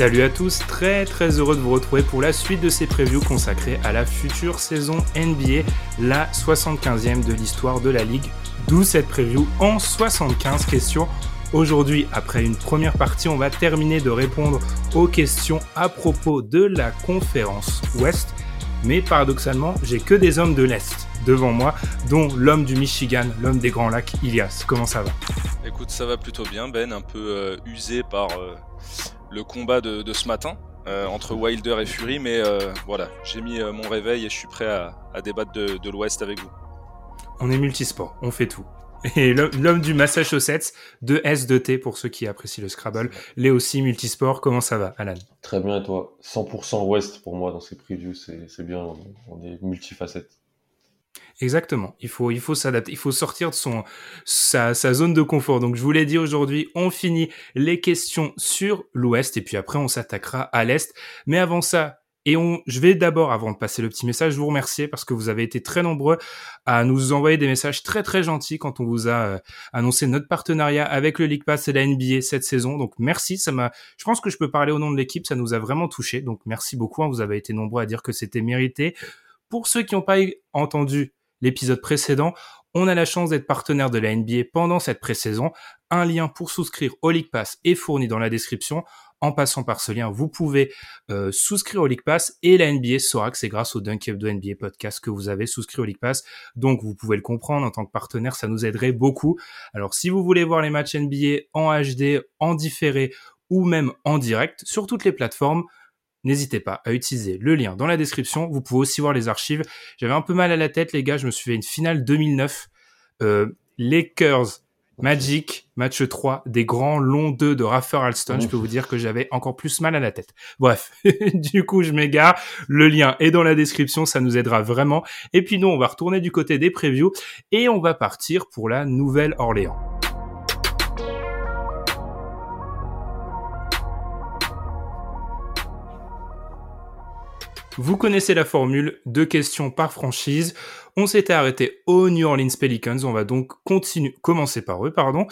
Salut à tous, très très heureux de vous retrouver pour la suite de ces previews consacrées à la future saison NBA, la 75e de l'histoire de la ligue, d'où cette preview en 75 questions. Aujourd'hui, après une première partie, on va terminer de répondre aux questions à propos de la conférence Ouest. Mais paradoxalement, j'ai que des hommes de l'Est devant moi, dont l'homme du Michigan, l'homme des Grands Lacs, Ilias. Comment ça va? Écoute, ça va plutôt bien, Ben, un peu euh, usé par euh, le combat de, de ce matin euh, entre Wilder et Fury, mais euh, voilà, j'ai mis euh, mon réveil et je suis prêt à, à débattre de, de l'Ouest avec vous. On est multisport, on fait tout. Et l'homme du Massachusetts, de S de T pour ceux qui apprécient le Scrabble, l'est aussi multisport. Comment ça va, Alan? Très bien, et toi? 100% Ouest pour moi dans ces previews, c'est c'est bien, on on est multifacette. Exactement. Il faut, il faut s'adapter. Il faut sortir de son, sa, sa zone de confort. Donc, je vous l'ai dit aujourd'hui, on finit les questions sur l'Ouest et puis après, on s'attaquera à l'Est. Mais avant ça, et on, je vais d'abord, avant de passer le petit message, vous remercier parce que vous avez été très nombreux à nous envoyer des messages très très gentils quand on vous a euh, annoncé notre partenariat avec le League Pass et la NBA cette saison. Donc merci, ça m'a, je pense que je peux parler au nom de l'équipe, ça nous a vraiment touché. Donc merci beaucoup, hein, vous avez été nombreux à dire que c'était mérité. Pour ceux qui n'ont pas entendu l'épisode précédent, on a la chance d'être partenaire de la NBA pendant cette pré-saison. Un lien pour souscrire au League Pass est fourni dans la description. En passant par ce lien, vous pouvez euh, souscrire au League Pass et la NBA saura que c'est grâce au Dunk de NBA podcast que vous avez souscrit au League Pass. Donc vous pouvez le comprendre en tant que partenaire, ça nous aiderait beaucoup. Alors si vous voulez voir les matchs NBA en HD, en différé ou même en direct sur toutes les plateformes, N'hésitez pas à utiliser le lien dans la description. Vous pouvez aussi voir les archives. J'avais un peu mal à la tête, les gars. Je me suis fait une finale 2009. Euh, Lakers Magic, match 3 des grands longs 2 de Raffer Alston. Je peux vous dire que j'avais encore plus mal à la tête. Bref, du coup, je m'égare. Le lien est dans la description. Ça nous aidera vraiment. Et puis nous, on va retourner du côté des previews et on va partir pour la Nouvelle-Orléans. Vous connaissez la formule, deux questions par franchise. On s'était arrêté aux New Orleans Pelicans, on va donc continuer, commencer par eux, pardon.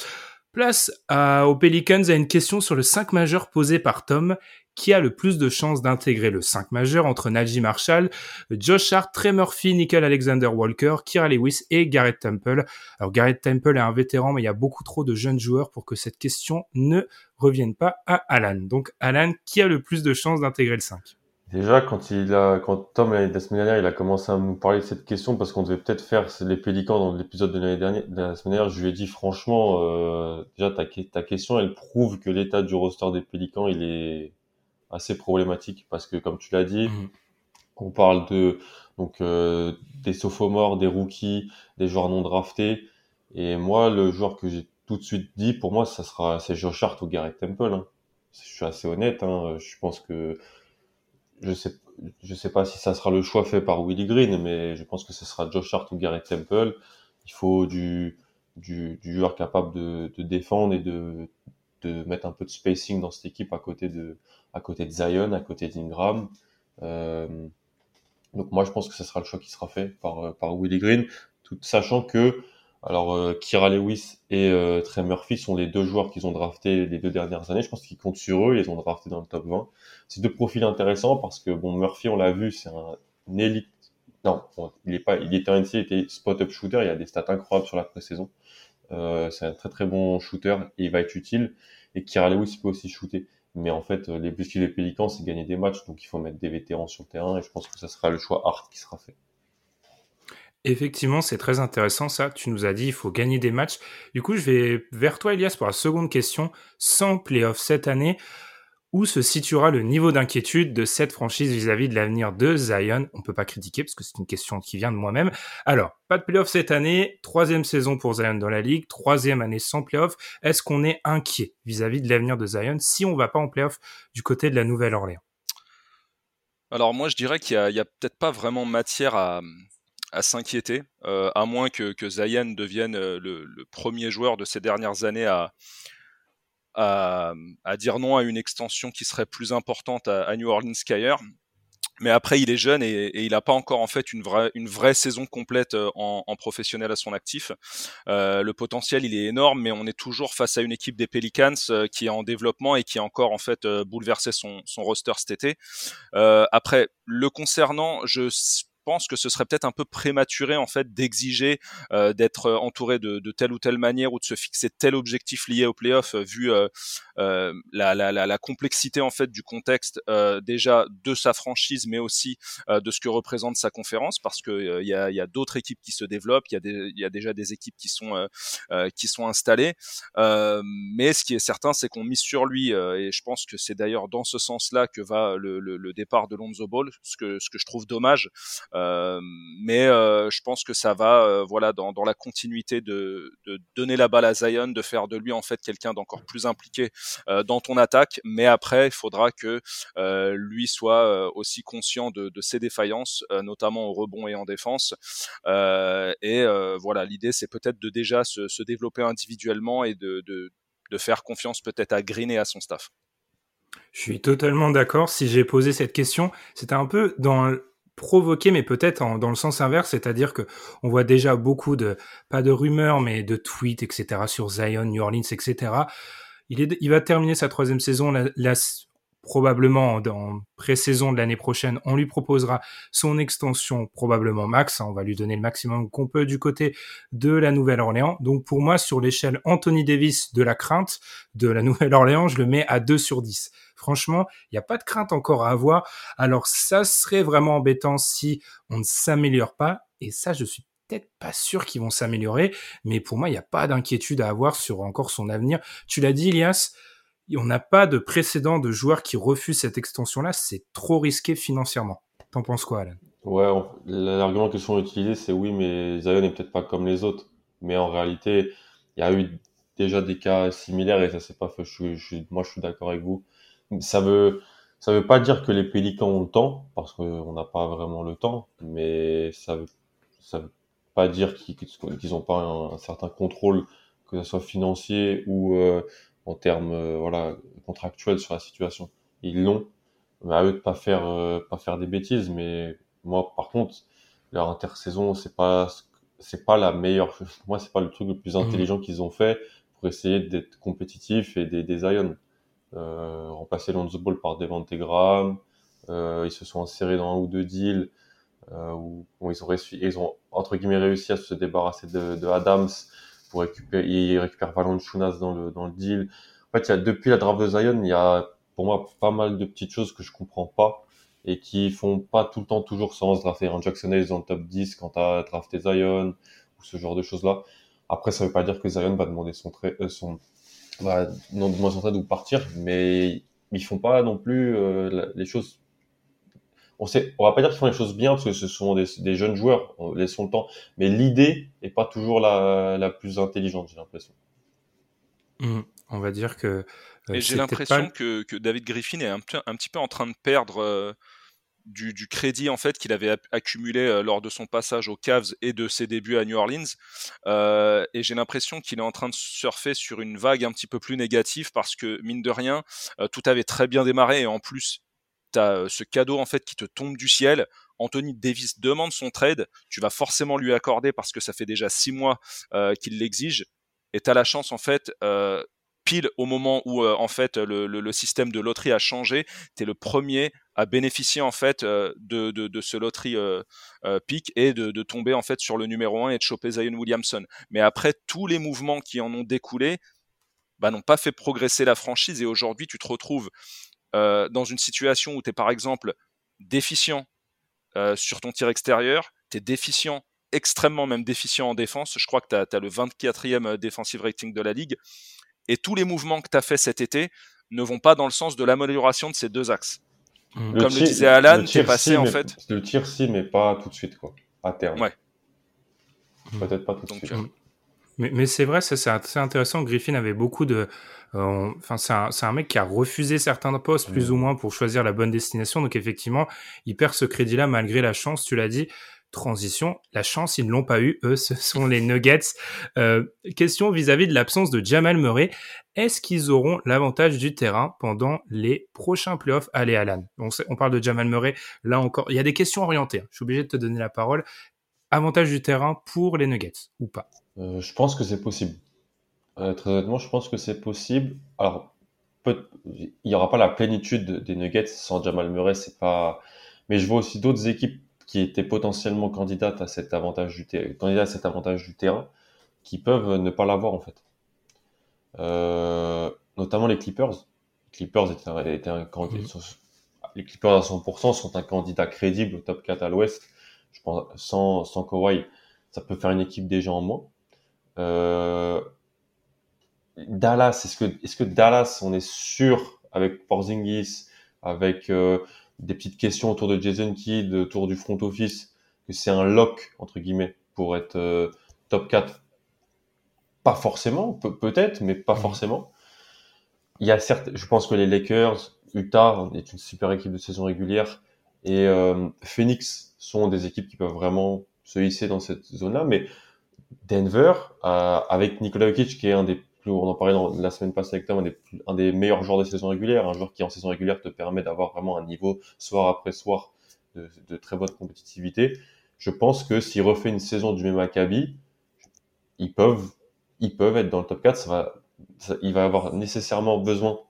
Place aux Pelicans à une question sur le 5 majeur posé par Tom, qui a le plus de chances d'intégrer le 5 majeur entre Najee Marshall, Josh Hart, Trey Murphy, Nickel Alexander Walker, Kira Lewis et Garrett Temple? Alors Garrett Temple est un vétéran, mais il y a beaucoup trop de jeunes joueurs pour que cette question ne revienne pas à Alan. Donc Alan, qui a le plus de chances d'intégrer le 5 Déjà, quand il a, quand Tom la semaine dernière, il a commencé à nous parler de cette question parce qu'on devait peut-être faire les Pélicans dans l'épisode de l'année dernière, de la semaine dernière, je lui ai dit franchement, euh, déjà ta, que- ta question, elle prouve que l'état du roster des Pélicans, il est assez problématique parce que comme tu l'as dit, Mhm. on parle de donc euh, des sophomores, des rookies, des joueurs non draftés. Et moi, le joueur que j'ai tout de suite dit, pour moi, ça sera c'est Josh Hart ou Garrett Temple. hein. Je suis assez honnête. Hein. Je pense que je sais je sais pas si ça sera le choix fait par Willie Green, mais je pense que ce sera Josh Hart ou Garrett Temple. Il faut du du, joueur capable de, défendre et de de mettre un peu de spacing dans cette équipe à côté de à côté de Zion, à côté d'Ingram. Euh, donc moi je pense que ce sera le choix qui sera fait par par Willie Green, tout sachant que alors euh, Kira Lewis et euh, Trey Murphy sont les deux joueurs qu'ils ont draftés les deux dernières années. Je pense qu'ils comptent sur eux, ils les ont draftés dans le top 20. C'est deux profils intéressants parce que bon Murphy on l'a vu, c'est un, élite. Non, il est pas, il était un il était spot-up shooter, il a des stats incroyables sur la pré-saison. Euh, c'est un très très bon shooter et il va être utile. Et Kira Lewis peut aussi shooter. Mais en fait, les plus des Pélicans, c'est gagner des matchs, donc il faut mettre des vétérans sur le terrain, et je pense que ça sera le choix Hart qui sera fait. Effectivement, c'est très intéressant ça. Tu nous as dit il faut gagner des matchs. Du coup, je vais vers toi, Elias, pour la seconde question. Sans playoff cette année, où se situera le niveau d'inquiétude de cette franchise vis-à-vis de l'avenir de Zion? On peut pas critiquer parce que c'est une question qui vient de moi-même. Alors, pas de playoff cette année, troisième saison pour Zion dans la ligue, troisième année sans playoff. Est-ce qu'on est inquiet vis-à-vis de l'avenir de Zion si on va pas en playoff du côté de la Nouvelle-Orléans? Alors moi, je dirais qu'il y a, peut-être pas vraiment matière à, s'inquiéter, euh, à moins que, que Zion devienne euh, le, premier joueur de ces dernières années à, à, dire non à une extension qui serait plus importante à, New Orleans qu'ailleurs. Mais après, il est jeune et, il n'a pas encore en fait une vraie, une vraie saison complète euh, en, professionnel à son actif. Le potentiel, il est énorme, mais on est toujours face à une équipe des Pelicans qui est en développement et qui a encore en fait bouleversé son, son roster cet été. après, le concernant, je pense que ce serait peut-être un peu prématuré en fait d'exiger euh, d'être euh, entouré de, telle ou telle manière ou de se fixer tel objectif lié au playoff euh, vu la, complexité en fait du contexte déjà de sa franchise mais aussi de ce que représente sa conférence. Parce que il y a, d'autres équipes qui se développent il y a déjà des équipes qui sont qui sont installées. Mais ce qui est certain c'est qu'on mise sur lui et je pense que c'est d'ailleurs dans ce sens-là que va le, départ de Lonzo Ball ce que ce que je trouve dommage mais euh, je pense que ça va, euh, voilà, dans, la continuité de, donner la balle à Zion, de faire de lui en fait quelqu'un d'encore plus impliqué dans ton attaque. Mais après, il faudra que lui soit aussi conscient de, ses défaillances, notamment au rebond et en défense. et voilà, l'idée c'est peut-être de déjà se, développer individuellement et de faire confiance peut-être à Green et à son staff. Je suis totalement d'accord. Si j'ai posé cette question, c'était un peu dans provoqué, mais peut-être dans le sens inverse, c'est-à-dire que on voit déjà beaucoup de, pas de rumeurs, mais de tweets, etc., sur Zion, New Orleans, etc. Il, va terminer sa troisième saison. Probablement dans pré-saison de l'année prochaine, on lui proposera son extension probablement max. Hein, on va lui donner le maximum qu'on peut du côté de la Nouvelle-Orléans. Donc pour moi, sur l'échelle Anthony Davis de la crainte de la Nouvelle-Orléans, je le mets à 2 sur 10. Franchement, il n'y a pas de crainte encore à avoir. Alors ça serait vraiment embêtant si on ne s'améliore pas. Et ça, je suis peut-être pas sûr qu'ils vont s'améliorer. Mais pour moi, il n'y a pas d'inquiétude à avoir sur encore son avenir. Tu l'as dit, Elias, on n'a pas de précédent de joueurs qui refusent cette extension-là. C'est trop risqué financièrement. T'en penses quoi, Alan? Ouais, l'argument que sont utilisés, c'est oui, mais Zion n'est peut-être pas comme les autres. Mais en réalité, il y a eu déjà des cas similaires et ça s'est pas fait. moi, je suis d'accord avec vous. Ça veut, ça veut pas dire que les Pélicans ont le temps, parce qu'on n'a pas vraiment le temps, mais ça veut, ça veut pas dire qu'ils n'ont pas un, certain contrôle, que ce soit financier ou euh, en termes euh, voilà contractuels sur la situation. Ils l'ont, mais à eux de pas faire euh, pas faire des bêtises. Mais moi, par contre, leur intersaison, c'est pas c'est pas la meilleure. Moi, c'est pas le truc le plus mmh. intelligent qu'ils ont fait pour essayer d'être compétitif et des, des Zion. Euh, remplacer Lonzo Ball par Devante Graham. Euh, ils se sont insérés dans un ou deux deals euh, où, ils, ont ils ont entre guillemets réussi à se débarrasser de, de Adams pour récupérer, il récupère Valanciunas dans le, dans le deal. En fait, depuis la draft de Zion, il y a pour moi pas mal de petites choses que je comprends pas et qui font pas tout le temps toujours sens drafter un Jackson Hayes dans le top 10 quand t'as drafté Zion ou ce genre de choses là. Après, ça veut pas dire que Zion va demander son euh, son, va non son trade ou partir, mais ils font pas non plus euh, les choses on sait, on va pas dire qu'ils font les choses bien parce que ce sont des, des jeunes joueurs, laissons le temps. Mais l'idée est pas toujours la, la plus intelligente, j'ai l'impression. Mmh. on va dire que. Euh, Et j'ai l'impression que, que, David Griffin est un, un, petit peu en train de perdre euh, du, crédit en fait qu'il avait accumulé euh, lors de son passage aux Cavs et de ses débuts à New Orleans. et j'ai l'impression qu'il est en train de surfer sur une vague un petit peu plus négative parce que mine de rien, tout avait très bien démarré et en plus tu as ce cadeau en fait qui te tombe du ciel. Anthony Davis demande son trade, tu vas forcément lui accorder parce que ça fait déjà six mois euh, qu'il l'exige, et tu as la chance en fait, euh, pile au moment où euh, en fait le, système de loterie a changé, tu es le premier à bénéficier en fait de, de, ce loterie pick et de, tomber en fait sur le numéro 1 et de choper Zion Williamson. Mais après tous les mouvements qui en ont découlé, bah, n'ont pas fait progresser la franchise et aujourd'hui tu te retrouves euh, dans une situation où tu es par exemple déficient euh, sur ton tir extérieur, tu es déficient extrêmement même déficient en défense. Je crois que tu as, le 24e defensive rating de la ligue. Et tous les mouvements que tu as fait cet été ne vont pas dans le sens de l'amélioration de ces deux axes. Mmh. Comme le, disait Alan, tu es passé en fait. Le tir, si, mais pas tout de suite, quoi. À terme. Ouais. Peut-être pas tout de suite. Euh, mais, mais c'est vrai, ça c'est assez intéressant. Griffin avait beaucoup de. Euh, enfin, c'est un, un, mec qui a refusé certains postes plus mmh. ou moins pour choisir la bonne destination. Donc effectivement, il perd ce crédit-là malgré la chance. Tu l'as dit transition. La chance, ils ne l'ont pas eu. Eux, ce sont les Nuggets. Euh, question vis-à-vis de l'absence de Jamal Murray. Est-ce qu'ils auront l'avantage du terrain pendant les prochains playoffs? Allez, Alan. On, parle de Jamal Murray. Là encore, il y a des questions orientées. Je suis obligé de te donner la parole. Avantage du terrain pour les Nuggets ou pas? Euh, Je pense que c'est possible. Euh, très honnêtement, je pense que c'est possible. Alors, il n'y aura pas la plénitude des Nuggets sans Jamal Murray. C'est pas. Mais je vois aussi d'autres équipes qui étaient potentiellement candidates à cet avantage du, à cet avantage du terrain, qui peuvent ne pas l'avoir en fait. Euh, notamment les Clippers. Les Clippers étaient un, étaient un candidat, les Clippers à 100% sont un candidat crédible au top 4 à l'Ouest. Je pense sans sans Kawhi, ça peut faire une équipe déjà en moins. Euh, Dallas, est-ce que est-ce que Dallas, on est sûr avec Porzingis, avec euh, des petites questions autour de Jason Kidd, autour du front office, que c'est un lock, entre guillemets, pour être euh, top 4 Pas forcément, peut-être, mais pas mmh. forcément. Il y a certes, je pense que les Lakers, Utah est une super équipe de saison régulière, et euh, Phoenix sont des équipes qui peuvent vraiment se hisser dans cette zone-là, mais Denver, euh, avec Nikola Jokic, qui est un des on en parlait dans, la semaine passée avec Tom, un des, meilleurs joueurs de saison régulière, un joueur qui en saison régulière te permet d'avoir vraiment un niveau soir après soir de, très bonne compétitivité. Je pense que s'il refait une saison du même acabit, ils peuvent, ils peuvent être dans le top 4. Ça va, il va avoir nécessairement besoin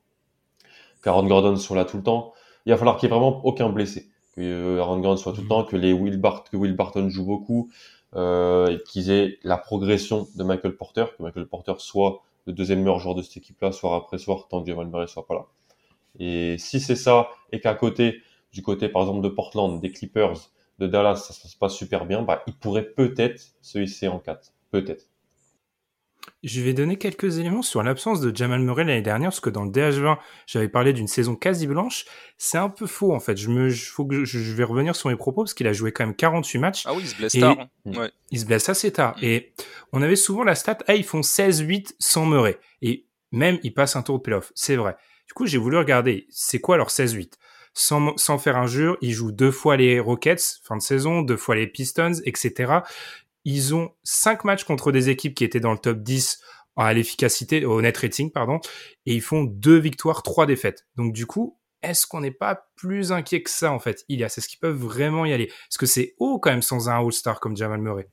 qu'Aaron Gordon soit là tout le temps. Il va falloir qu'il n'y ait vraiment aucun blessé. Que euh, Aaron Gordon soit tout le mm-hmm. temps, que les Will, que Will Barton joue beaucoup, euh, qu'ils aient la progression de Michael Porter, que Michael Porter soit le deuxième meilleur joueur de cette équipe-là, soir après soir, tant que Jamal Murray soit pas là. Et si c'est ça, et qu'à côté, du côté par exemple de Portland, des Clippers, de Dallas, ça se passe super bien, bah, il pourrait peut-être se hisser en 4. Peut-être. Je vais donner quelques éléments sur l'absence de Jamal Murray l'année dernière, parce que dans le DH20, j'avais parlé d'une saison quasi blanche. C'est un peu faux, en fait. Je me, faut que je, vais revenir sur mes propos, parce qu'il a joué quand même 48 matchs. Ah oui, il se blesse tard. Hein. Il se blesse assez tard. Mm. Et on avait souvent la stat, ah, ils font 16-8 sans Murray. Et même, ils passent un tour de playoff. C'est vrai. Du coup, j'ai voulu regarder, c'est quoi leur 16-8? Sans, sans, faire injure, ils jouent deux fois les Rockets, fin de saison, deux fois les Pistons, etc. Ils ont cinq matchs contre des équipes qui étaient dans le top 10 à l'efficacité, au net rating, pardon, et ils font deux victoires, trois défaites. Donc du coup, est-ce qu'on n'est pas plus inquiet que ça en fait Il y a, c'est ce qu'ils peuvent vraiment y aller? Est-ce que c'est haut quand même sans un All-Star comme Jamal Murray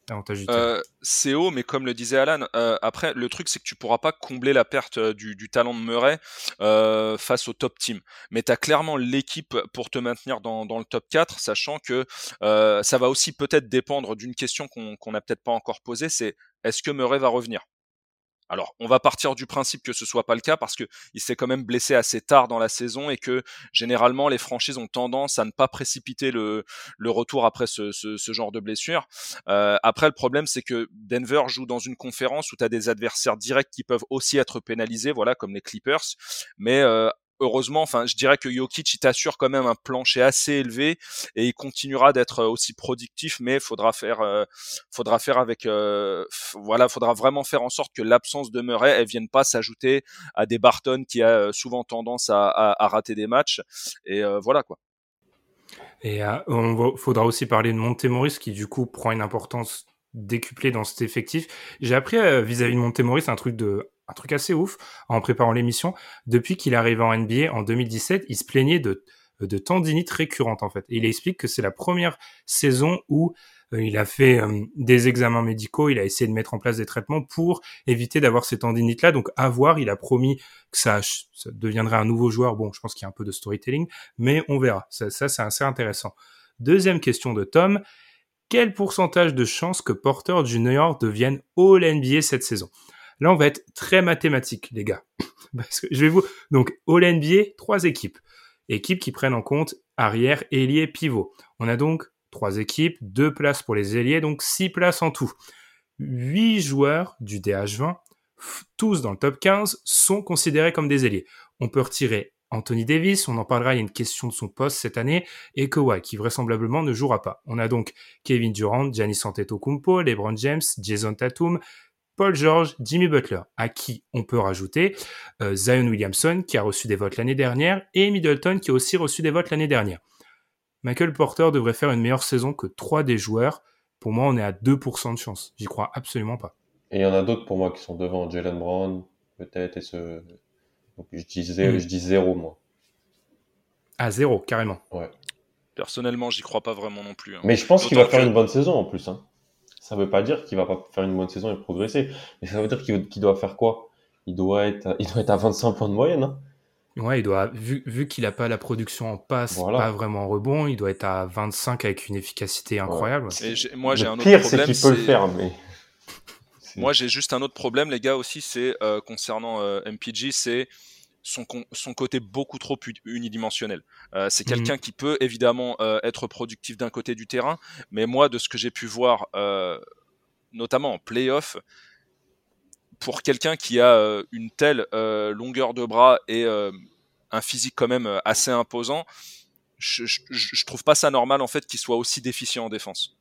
euh, C'est haut, mais comme le disait Alan, euh, après le truc c'est que tu pourras pas combler la perte euh, du, talent de Murray euh, face au top team. Mais tu as clairement l'équipe pour te maintenir dans, le top 4, sachant que ça va aussi peut-être dépendre d'une question qu'on n'a peut-être pas encore posée, c'est est-ce que Murray va revenir? Alors, on va partir du principe que ce soit pas le cas parce que il s'est quand même blessé assez tard dans la saison et que généralement les franchises ont tendance à ne pas précipiter le, le retour après ce, ce, ce genre de blessure. Euh, après, le problème c'est que Denver joue dans une conférence où tu as des adversaires directs qui peuvent aussi être pénalisés, voilà, comme les Clippers. Mais euh, heureusement, enfin, je dirais que Jokic il t'assure quand même un plancher assez élevé et il continuera d'être euh, aussi productif, mais faudra faire, euh, faudra faire avec, euh, voilà, faudra vraiment faire en sorte que l'absence de Murray elle vienne pas s'ajouter à des Barton qui a souvent tendance à, à, rater des matchs et voilà quoi. Et on faudra aussi parler de Montemoris qui du coup prend une importance décuplée dans cet effectif. J'ai appris vis-à-vis -vis de Montemoris un truc de un truc assez ouf en préparant l'émission. Depuis qu'il est en NBA en 2017, il se plaignait de, de tendinite récurrente en fait. Il explique que c'est la première saison où euh, il a fait euh, des examens médicaux, il a essayé de mettre en place des traitements pour éviter d'avoir ces tendinites-là. Donc à voir, il a promis que ça, deviendrait un nouveau joueur. Bon, je pense qu'il y a un peu de storytelling, mais on verra. Ça, c'est assez intéressant. Deuxième question de Tom. Quel pourcentage de chances que Porter Junior devienne All NBA cette saison? Là, on va être très mathématique, les gars. Je vais vous, donc, All NBA, trois équipes. Équipes qui prennent en compte arrière, ailier, pivot. On a donc trois équipes, deux places pour les ailiers, donc six places en tout. Huit joueurs du DH20, tous dans le top 15, sont considérés comme des ailiers. On peut retirer Anthony Davis, on en parlera, il y a une question de son poste cette année, et Kawhi, qui vraisemblablement ne jouera pas. On a donc Kevin Durant, Giannis Antetokounmpo, LeBron James, Jason Tatum, Paul George, Jimmy Butler, à qui on peut rajouter euh, Zion Williamson, qui a reçu des votes l'année dernière, et Middleton, qui a aussi reçu des votes l'année dernière. Michael Porter devrait faire une meilleure saison que trois des joueurs. Pour moi, on est à 2% de chance. J'y crois absolument pas. Et il y en a d'autres pour moi qui sont devant Jalen Brown, peut-être, et ce. Donc je dis, zéro, hmm. je dis zéro, moi. À zéro, carrément. Ouais. Personnellement, j'y crois pas vraiment non plus. Hein. Mais je pense qu'il va faire une bonne saison en plus. Hein ça veut pas dire qu'il va pas faire une bonne saison et progresser. Mais ça veut dire qu'il doit faire quoi? Il doit, être, il doit être à 25 points de moyenne. Hein ouais, il doit, vu, vu qu'il a pas la production en passe, pas vraiment en rebond, il doit être à 25 avec une efficacité incroyable. moi, j'ai un autre pire, problème. c'est qu'il peut le faire, mais. Moi, j'ai juste un autre problème, les gars, aussi, c'est euh, concernant euh, MPG, c'est son, son côté beaucoup trop unidimensionnel. Euh, c'est mhm. quelqu'un qui peut évidemment euh, être productif d'un côté du terrain, mais moi, de ce que j'ai pu voir, euh, notamment en playoff, pour quelqu'un qui a une telle longueur de bras et un physique quand même assez imposant, je, je, je, trouve pas ça normal en fait qu'il soit aussi déficient en défense.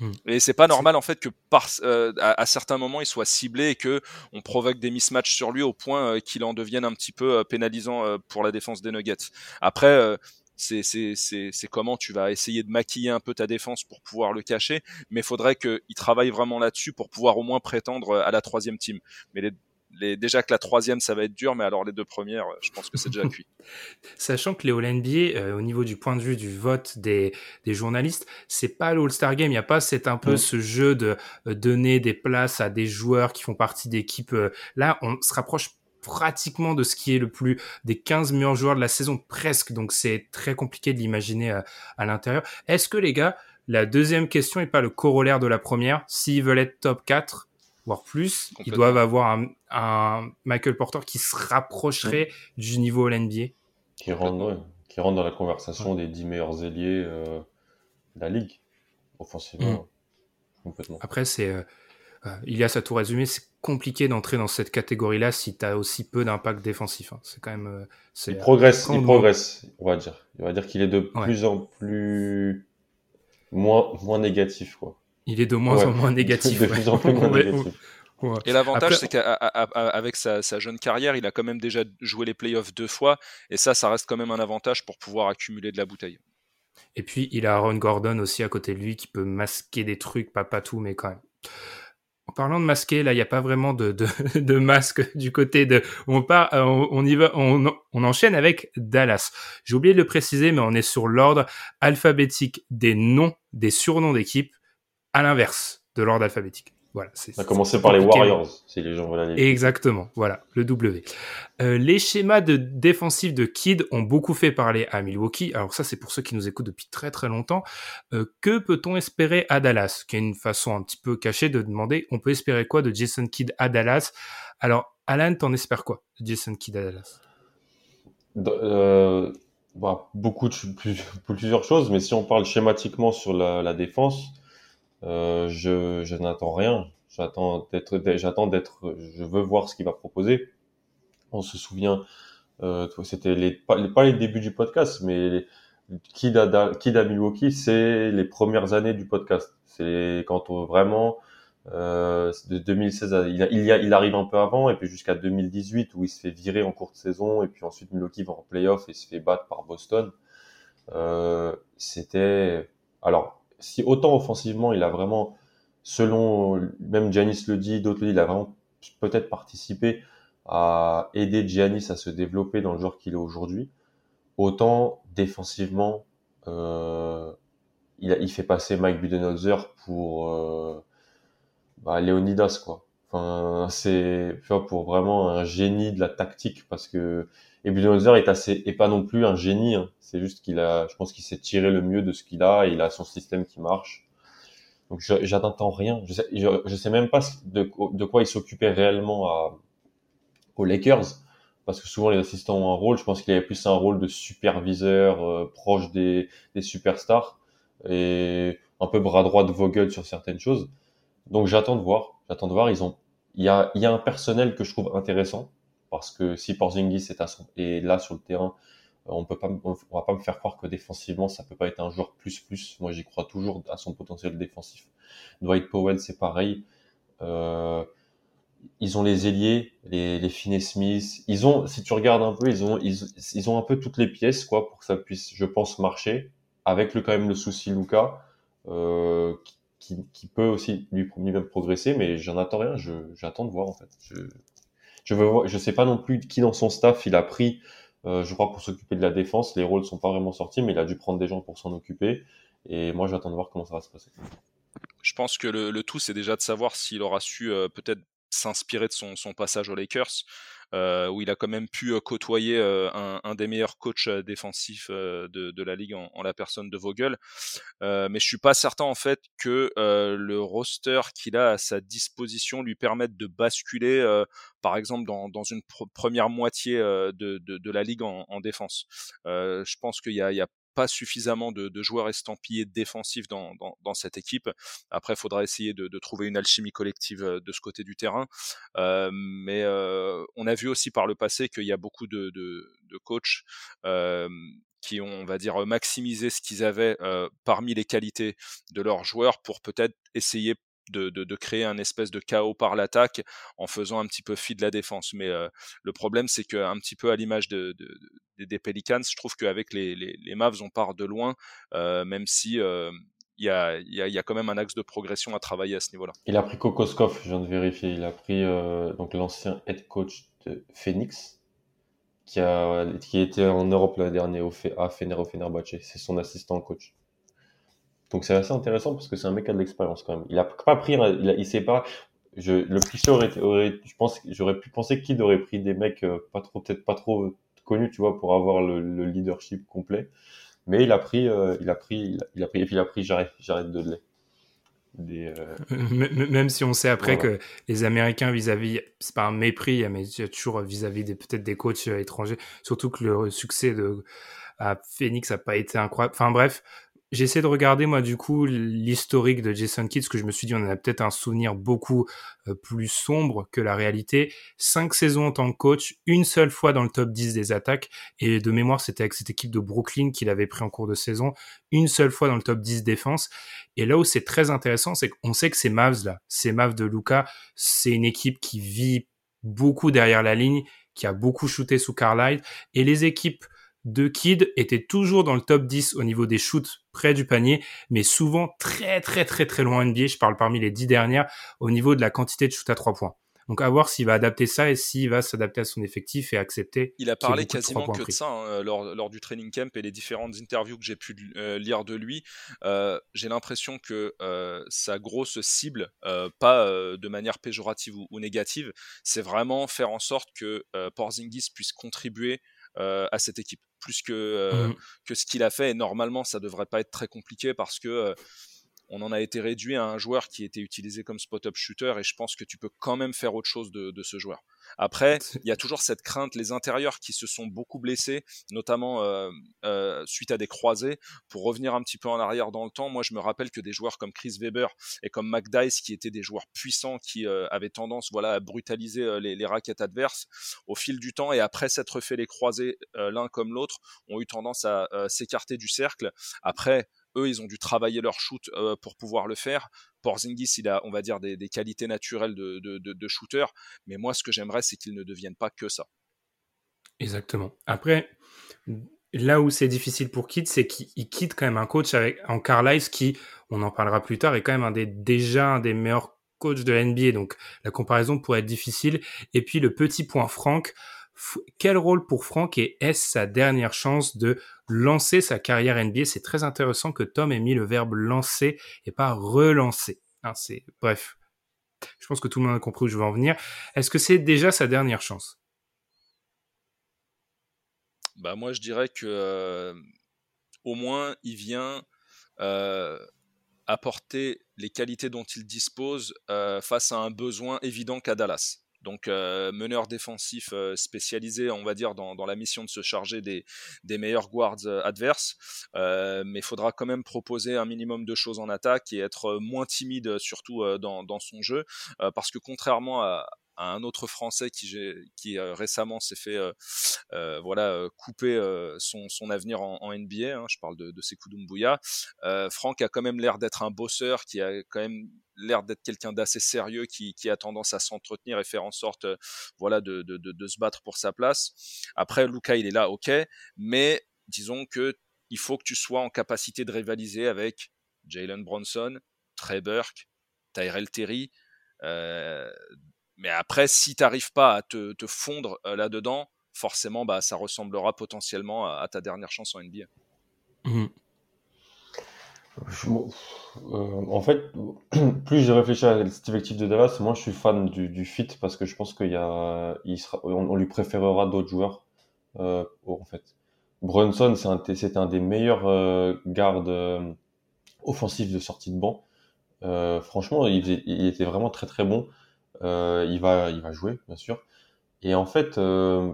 Hmm. Et c'est pas normal en fait que par, euh, à, certains moments il soit ciblé et que on provoque des mismatchs sur lui au point euh, qu'il en devienne un petit peu euh, pénalisant pour la défense des Nuggets. Après c'est c'est comment tu vas essayer de maquiller un peu ta défense pour pouvoir le cacher, mais il faudrait qu'il travaille vraiment là-dessus pour pouvoir au moins prétendre à la troisième team. Mais les déjà que la troisième, ça va être dur, mais alors les deux premières, je pense que c'est déjà cuit. Sachant que les All-NBA, euh, au niveau du point de vue du vote des, des journalistes, c'est pas l'All-Star Game. Il n'y a pas c'est un peu ce jeu de euh, donner des places à des joueurs qui font partie d'équipes. Euh, là, on se rapproche pratiquement de ce qui est le plus des 15 meilleurs joueurs de la saison, presque. Donc c'est très compliqué de l'imaginer à, à l'intérieur. Est-ce que les gars, la deuxième question est pas le corollaire de la première? S'ils veulent être top 4, voire plus, ils doivent avoir un, Michael Porter qui se rapprocherait du niveau NBA. Qui rentre, qui rentre dans la conversation des 10 meilleurs ailiers euh, de la ligue, offensivement. Mm. Complètement. Après, c'est. Euh, euh, il y a tout résumé, c'est compliqué d'entrer dans cette catégorie-là si tu as aussi peu d'impact défensif. Hein. C'est quand même. il progresse, il progresse, on va dire. On va dire qu'il est de plus en plus moins, moins négatif, quoi il est de moins en moins négatif. De plus en plus moins négatif. Et l'avantage, c'est qu'avec sa, sa, jeune carrière, il a quand même déjà joué les playoffs deux fois, et ça, ça reste quand même un avantage pour pouvoir accumuler de la bouteille. Et puis, il a Aaron Gordon aussi à côté de lui qui peut masquer des trucs, pas, pas tout, mais quand même. En parlant de masquer, là, il n'y a pas vraiment de, de, de, masque du côté de. On part, euh, on, y va, on, on enchaîne avec Dallas. J'ai oublié de le préciser, mais on est sur l'ordre alphabétique des noms, des surnoms d'équipes à l'inverse de l'ordre alphabétique. Voilà, c'est, On a commencé par les Warriors, si les gens veulent aller. Exactement, voilà, le W. Euh, les schémas de défensifs de Kid ont beaucoup fait parler à Milwaukee. Alors ça, c'est pour ceux qui nous écoutent depuis très très longtemps. Euh, que peut-on espérer à Dallas? Qui est une façon un petit peu cachée de demander, on peut espérer quoi de Jason Kidd à Dallas? Alors, Alan, t'en espères quoi de Jason Kidd à Dallas? Euh, bah, Beaucoup de plusieurs choses, mais si on parle schématiquement sur la, la défense, euh, je, je n'attends rien. J'attends d'être, j'attends d'être, je veux voir ce qu'il va proposer. On se souvient, euh, c'était les pas, les pas les débuts du podcast, mais Kid à, Kid à Milwaukee, c'est les premières années du podcast. C'est quand on, vraiment euh, de 2016, il, il, y a, il arrive un peu avant, et puis jusqu'à 2018 où il se fait virer en courte saison, et puis ensuite Milwaukee va en playoff et se fait battre par Boston. Euh, c'était alors si autant offensivement, il a vraiment, selon même Giannis le dit, d'autres le disent, il a vraiment peut-être participé à aider Giannis à se développer dans le genre qu'il est aujourd'hui, autant défensivement, euh, il, il, fait passer Mike Budenholzer pour euh, bah, Leonidas quoi. Enfin, c'est pour vraiment un génie de la tactique parce que et Budenholzer est assez, et pas non plus un génie. Hein. C'est juste qu'il a, je pense qu'il s'est tiré le mieux de ce qu'il a. Et il a son système qui marche. Donc j'attends rien. Je sais, je, sais même pas de, de quoi il s'occupait réellement à, aux Lakers, parce que souvent les assistants ont un rôle. Je pense qu'il avait plus un rôle de superviseur euh, proche des, des superstars. et un peu bras droit de Vogel sur certaines choses. Donc j'attends de voir. J'attends de voir. Ils ont, il y a, il y a un personnel que je trouve intéressant parce que si Porzingis est, là sur le terrain, on peut va pas me faire croire que défensivement ça peut pas être un joueur plus plus. Moi j'y crois toujours à son potentiel défensif. Dwight Powell c'est pareil. Euh, ils ont les ailiers, les, les Finney Smith. Ils ont, si tu regardes un peu, ils ont, un peu toutes les pièces pour que ça puisse, je pense, marcher. Avec le quand même le souci Luca, euh, qui, peut aussi lui, lui-même progresser, mais j'en attends rien. J'attends de voir en fait. Je je sais pas non plus qui dans son staff il a pris. Euh, je crois pour s'occuper de la défense, les rôles sont pas vraiment sortis, mais il a dû prendre des gens pour s'en occuper. Et moi, j'attends de voir comment ça va se passer. Je pense que le, le tout, c'est déjà de savoir s'il aura su euh, peut-être s'inspirer de son, son, passage aux Lakers, euh, où il a quand même pu euh, côtoyer euh, un, un, des meilleurs coachs défensifs de, de, la ligue en, la personne de Vogel. mais je suis pas certain en fait que le roster qu'il a à sa disposition lui permette de basculer, par exemple, dans, dans une pr première moitié de, de, la ligue en, en défense. je pense qu'il y y a pas suffisamment de, joueurs estampillés défensifs dans, cette équipe. Après, il faudra essayer de, trouver une alchimie collective euh, de ce côté du terrain. Euh, mais euh, on a vu aussi par le passé qu'il y a beaucoup de, coachs qui ont, on va dire, maximisé ce qu'ils avaient parmi les qualités de leurs joueurs pour peut-être essayer de, créer un espèce de chaos par l'attaque en faisant un petit peu fi de la défense. Mais euh, le problème, c'est qu'un petit peu à l'image de, des Pelicans, je trouve qu'avec les, les, Mavs, on part de loin, euh, même si euh, il y, a, quand même un axe de progression à travailler à ce niveau-là. Il a pris Kokoskov, je viens de vérifier. Il a pris donc l'ancien head coach de Phoenix, qui, a, qui était en Europe l'année dernière au, à Fener, au Fenerbahce. C'est son assistant coach. Donc c'est assez intéressant parce que c'est un mec qui a de l'expérience quand même. Il a pas pris, il, il sait pas. Je, le cliché aurait, aurait, je pense, j'aurais pu penser qu'il aurait pris des mecs euh, pas trop, peut-être pas trop connus, tu vois, pour avoir le, le leadership complet. Mais il a pris, euh, il a pris, il a, pris, et puis il a pris, j'arrête, j'arrête de lait. Des, euh... Même si on sait après voilà. que les Américains vis-à-vis, c'est pas un mépris, mais il y a toujours vis-à-vis des peut-être des coachs étrangers, surtout que le succès de à Phoenix a pas été incroyable. Enfin bref, J'essaie de regarder moi du coup l'historique de Jason Kidd, parce que je me suis dit on a peut-être un souvenir beaucoup euh, plus sombre que la réalité. Cinq saisons en tant que coach, une seule fois dans le top 10 des attaques, et de mémoire c'était avec cette équipe de Brooklyn qu'il avait pris en cours de saison, une seule fois dans le top 10 défense. Et là où c'est très intéressant, c'est qu'on sait que ces Mavs là, ces Mavs de Luca, c'est une équipe qui vit beaucoup derrière la ligne, qui a beaucoup shooté sous Carlisle, et les équipes de Kid était toujours dans le top 10 au niveau des shoots près du panier, mais souvent très très très très loin NBA. Je parle parmi les dix dernières au niveau de la quantité de shoot à trois points. Donc à voir s'il va adapter ça et s'il va s'adapter à son effectif et accepter. Il a parlé quasiment que de ça hein, lors, lors, du training camp et les différentes interviews que j'ai pu euh, lire de lui. Euh, j'ai l'impression que euh, sa grosse cible, euh, pas euh, de manière péjorative ou, ou négative, c'est vraiment faire en sorte que Porzingis puisse contribuer à cette équipe plus que, euh, mmh. que ce qu'il a fait. Et normalement, ça devrait pas être très compliqué parce que euh, on en a été réduit à un joueur qui était utilisé comme spot-up shooter et je pense que tu peux quand même faire autre chose de, de ce joueur. Après, il y a toujours cette crainte, les intérieurs qui se sont beaucoup blessés, notamment euh, euh, suite à des croisés. Pour revenir un petit peu en arrière dans le temps, moi je me rappelle que des joueurs comme Chris Weber et comme McDice, qui étaient des joueurs puissants, qui euh, avaient tendance voilà, à brutaliser les, les, raquettes adverses, au fil du temps et après s'être fait les croisés l'un comme l'autre, ont eu tendance à s'écarter du cercle. Après, eux, ils ont dû travailler leur shoot euh, pour pouvoir le faire. Porzingis, il a, on va dire, des, qualités naturelles de, shooter. Mais moi, ce que j'aimerais, c'est qu'il ne devienne pas que ça. Exactement. Après, là où c'est difficile pour Kidd, c'est qu'il quitte quand même un coach avec, en Carlisle qui, on en parlera plus tard, est quand même déjà un des meilleurs coachs de la NBA. Donc, la comparaison pourrait être difficile. Et puis, le petit point Franck, quel rôle pour Franck et est-ce sa dernière chance de lancer sa carrière NBA C'est très intéressant que Tom ait mis le verbe lancer et pas relancer. Hein, bref. Je pense que tout le monde a compris où je veux en venir. Est-ce que c'est déjà sa dernière chance? Bah moi je dirais que euh, au moins il vient euh, apporter les qualités dont il dispose euh, face à un besoin évident qu'à Dallas. Donc meneur défensif spécialisé, on va dire, dans, la mission de se charger des, meilleurs guards adverses. mais il faudra quand même proposer un minimum de choses en attaque et être moins timide, surtout dans, dans son jeu, parce que contrairement à, un autre Français qui, euh, récemment s'est fait euh, euh, voilà couper son, avenir en, NBA. Hein, je parle de, de Sekou Doumbouya. Franck a quand même l'air d'être un bosseur, qui a quand même l'air d'être quelqu'un d'assez sérieux, qui, a tendance à s'entretenir et faire en sorte voilà de, se battre pour sa place. Après, Luca, il est là, ok, mais disons que il faut que tu sois en capacité de rivaliser avec Jalen Bronson, Trey Burke, Tyrell Terry. Mais après, si tu n'arrives pas à te, fondre euh, là-dedans, forcément, bah, ça ressemblera potentiellement à, ta dernière chance en NBA. Mmh. Euh, en fait, plus j'ai réfléchi à cet effectif de Dallas, moi je suis fan du, fit parce que je pense qu'il y a, on, lui préférera d'autres joueurs. Euh, en fait, Brunson, c'est un, un, des meilleurs gardes offensifs de sortie de banc. franchement, il, il, était vraiment très très bon. Euh, il va, il va jouer, bien sûr. Et en fait, euh,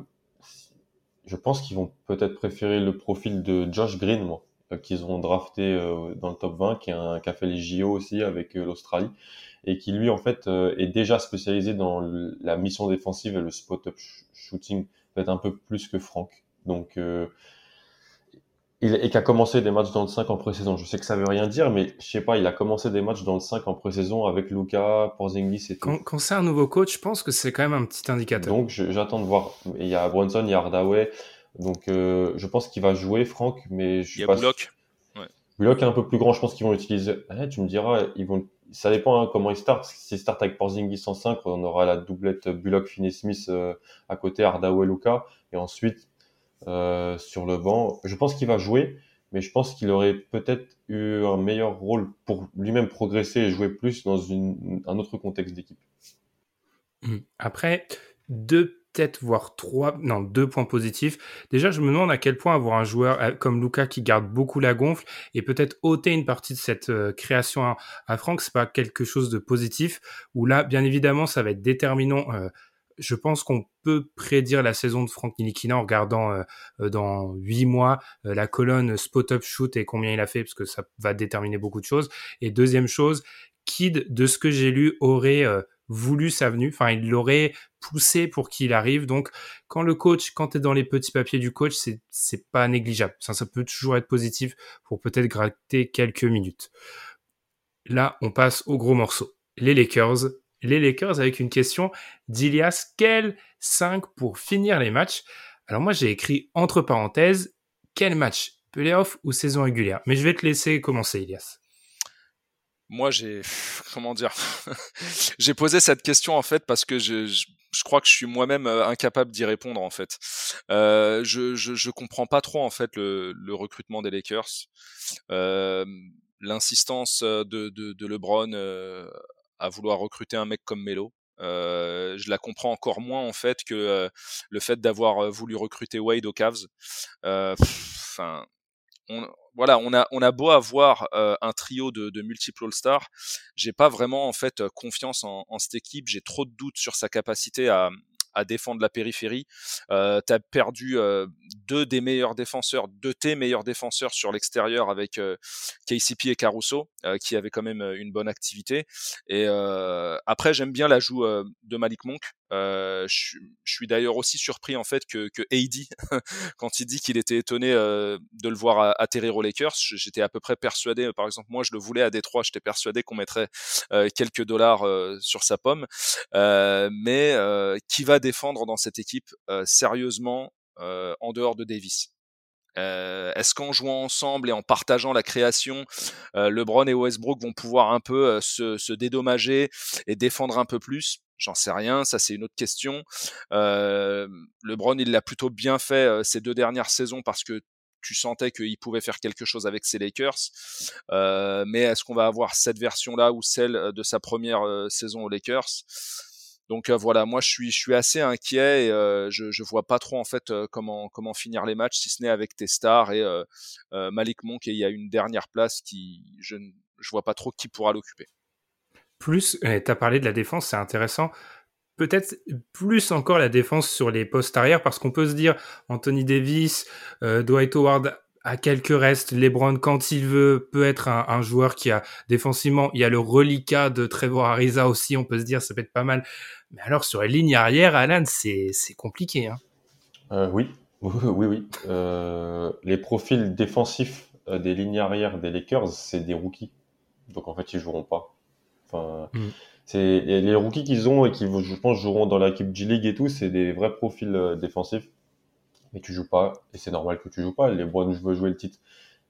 je pense qu'ils vont peut-être préférer le profil de Josh Green, moi, euh, qu'ils ont drafté dans le top 20, qui, a, qui a fait les JO aussi avec l'Australie, et qui lui, en fait, est déjà spécialisé dans la mission défensive et le spot-up shooting, peut-être un peu plus que Franck. Donc, et qui a commencé des matchs dans le 5 en pré-saison. Je sais que ça veut rien dire, mais je sais pas, il a commencé des matchs dans le 5 en pré-saison avec Luca, Porzingis et tout. Quand, c'est un nouveau coach, je pense que c'est quand même un petit indicateur. Donc j'attends de voir. Il y a Bronson, il y a Hardaway. Donc euh, je pense qu'il va jouer, Franck, mais je suis il y a pas... Bullock. Ouais. Bullock est un peu plus grand, je pense qu'ils vont l'utiliser. Eh, tu me diras, ils vont... ça dépend hein, comment ils startent. S'ils startent avec Porzingis en 5, on aura la doublette Bullock, Finney-Smith euh, à côté, Hardaway, Luca. Et ensuite, euh, sur le banc. Je pense qu'il va jouer, mais je pense qu'il aurait peut-être eu un meilleur rôle pour lui-même progresser et jouer plus dans un autre contexte d'équipe. Mmh. Après, deux peut-être voire trois, non, deux points positifs. Déjà, je me demande à quel point avoir un joueur euh, comme Luca qui garde beaucoup la gonfle et peut-être ôter une partie de cette euh, création à, à Franck, c'est pas quelque chose de positif. Où là, bien évidemment, ça va être déterminant je pense qu'on peut prédire la saison de Frank Nilikina en regardant euh, euh, dans huit mois euh, la colonne spot-up shoot et combien il a fait, parce que ça va déterminer beaucoup de choses. Et deuxième chose, Kid, de ce que j'ai lu, aurait voulu sa venue, enfin il l'aurait poussé pour qu'il arrive. Donc quand le coach, quand tu es dans les petits papiers du coach, c'est c'est pas négligeable. Ça, ça peut toujours être positif pour peut-être gratter quelques minutes. Là, on passe au gros morceau. Les Lakers, les Lakers avec une question d'Ilias. Quel 5 pour finir les matchs Alors moi j'ai écrit entre parenthèses, quel match Playoff ou saison régulière? Mais je vais te laisser commencer Ilias. Moi j'ai... Comment dire? J'ai posé cette question en fait parce que je, crois que je suis moi-même euh, incapable d'y répondre en fait. Euh, je, je, je, comprends pas trop en fait le, recrutement des Lakers. Euh, l'insistance de, de, LeBron à vouloir recruter un mec comme Melo. Euh, je la comprends encore moins en fait que euh, le fait d'avoir euh, voulu recruter Wade aux Cavs. Enfin, voilà, on a on a beau avoir un trio de, de multiples All-Stars, j'ai pas vraiment en fait confiance en, en cette équipe. J'ai trop de doutes sur sa capacité à, à défendre la périphérie. Euh, tu as perdu euh, deux des meilleurs défenseurs, deux tes meilleurs défenseurs sur l'extérieur avec euh, KCP et Caruso, euh, qui avaient quand même une bonne activité. Et après, j'aime bien l'ajout de Malik Monk. je, je, suis d'ailleurs aussi surpris en fait que, que AD, quand il dit qu'il était étonné de le voir atterrir aux Lakers, j'étais à peu près persuadé, par exemple moi je le voulais à Détroit, j'étais persuadé qu'on mettrait quelques dollars sur sa pomme, mais qui va défendre dans cette équipe euh, sérieusement euh, en dehors de Davis euh, Est-ce qu'en jouant ensemble et en partageant la création, LeBron et Westbrook vont pouvoir un peu se, dédommager et défendre un peu plus? J'en sais rien, ça c'est une autre question. LeBron, il l'a plutôt bien fait ces deux dernières saisons parce que tu sentais qu'il pouvait faire quelque chose avec ses Lakers. mais est-ce qu'on va avoir cette version-là ou celle de sa première saison aux Lakers? Donc euh, voilà, moi je suis je suis assez inquiet et euh, je je vois pas trop en fait euh, comment finir les matchs si ce n'est avec tes stars et Malik Monk et il y a une dernière place qui je je vois pas trop qui pourra l'occuper. Plus, tu as parlé de la défense, c'est intéressant. peut-être plus encore la défense sur les postes arrière parce qu'on peut se dire Anthony Davis, Dwight Howard à quelques restes, LeBron quand il veut peut être un, joueur qui a défensivement, il y a le reliquat de Trevor Ariza aussi, on peut se dire ça peut être pas mal. Mais alors sur les lignes arrière, Alan, c'est compliqué. Hein. Euh, oui, oui, oui. Euh, les profils défensifs euh, des lignes arrière des Lakers, c'est des rookies. Donc en fait, ils joueront pas. Enfin, mm. c'est les rookies qu'ils ont et qui, je pense, joueront dans l'équipe G-League et tout, c'est des vrais profils défensifs. Mais tu joues pas, et c'est normal que tu joues pas. Les Browns veulent jouer le titre.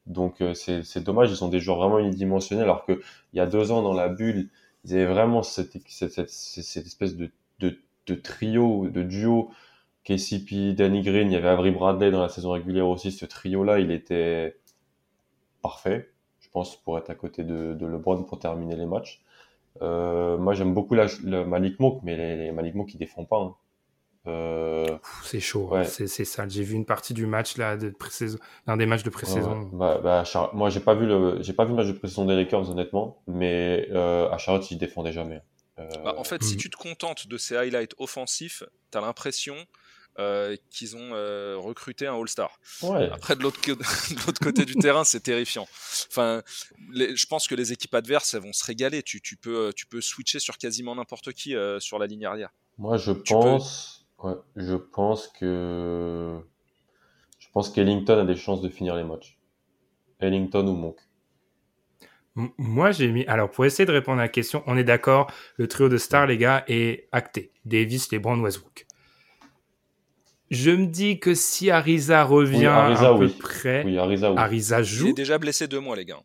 Donc c'est dommage, ils sont des joueurs vraiment unidimensionnels, alors que il y a deux ans dans la bulle, ils vraiment cette, espèce de, trio, de duo. KCP, Danny Green, il y avait Avery Bradley dans la saison régulière aussi. Ce trio-là, il était parfait, je pense, pour être à côté de, LeBron pour terminer les matchs. Euh, moi, j'aime beaucoup le Malik Monk, mais les, Malik Monk, ils défendent pas. Hein. Euh... C'est chaud, hein. ouais. c'est ça. J'ai vu une partie du match là de pré-saison, un des matchs de pré-saison. Ouais, bah, bah, moi, j'ai pas vu le, j'ai pas vu le match de pré-saison des Lakers honnêtement, mais euh, à Charlotte, ils défendaient jamais. Euh... Bah, en fait, si mm. tu te contentes de ces highlights offensifs, t'as l'impression euh, qu'ils ont euh, recruté un All-Star. Ouais. Après, de l'autre, côté du terrain, c'est terrifiant. Enfin, je pense que les équipes adverses elles vont se régaler. Tu, tu, peux, tu peux switcher sur quasiment n'importe qui euh, sur la ligne arrière. Moi, je pense, ouais, je pense que, je pense qu'Ellington a des chances de finir les matchs. Ellington ou Monk. Moi, j'ai mis. Alors, pour essayer de répondre à la question, on est d'accord, le trio de stars, les gars, est acté. Davis, LeBron, Westbrook. Je me dis que si Ariza revient à peu près, oui, Ariza, joue. Il est déjà blessé deux mois, les gars.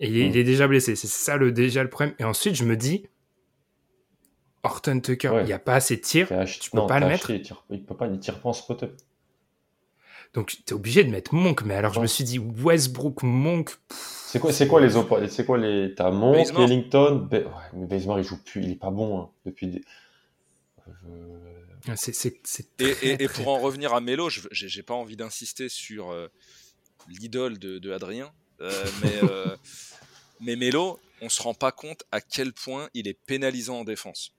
Et il, est, déjà blessé. C'est ça le déjà le problème. Et ensuite, je me dis, Horton Tucker, il n'y a pas assez de tirs. Tu peux pas le mettre. il, tire... peut pas, il tire pas en spot Donc, tu es obligé de mettre Monk. Mais alors, je me suis dit, Westbrook, Monk. C'est quoi, c'est quoi les C'est quoi les. T'as Monk, Ellington. Ouais, mais Bazemore, il joue plus. Il est pas bon hein, depuis. Des... C'est, et, pour en revenir à Melo, j'ai pas envie d'insister sur euh, l'idole de, Adrien, euh, mais, euh, mais Melo, on se rend pas compte à quel point il est pénalisant en défense.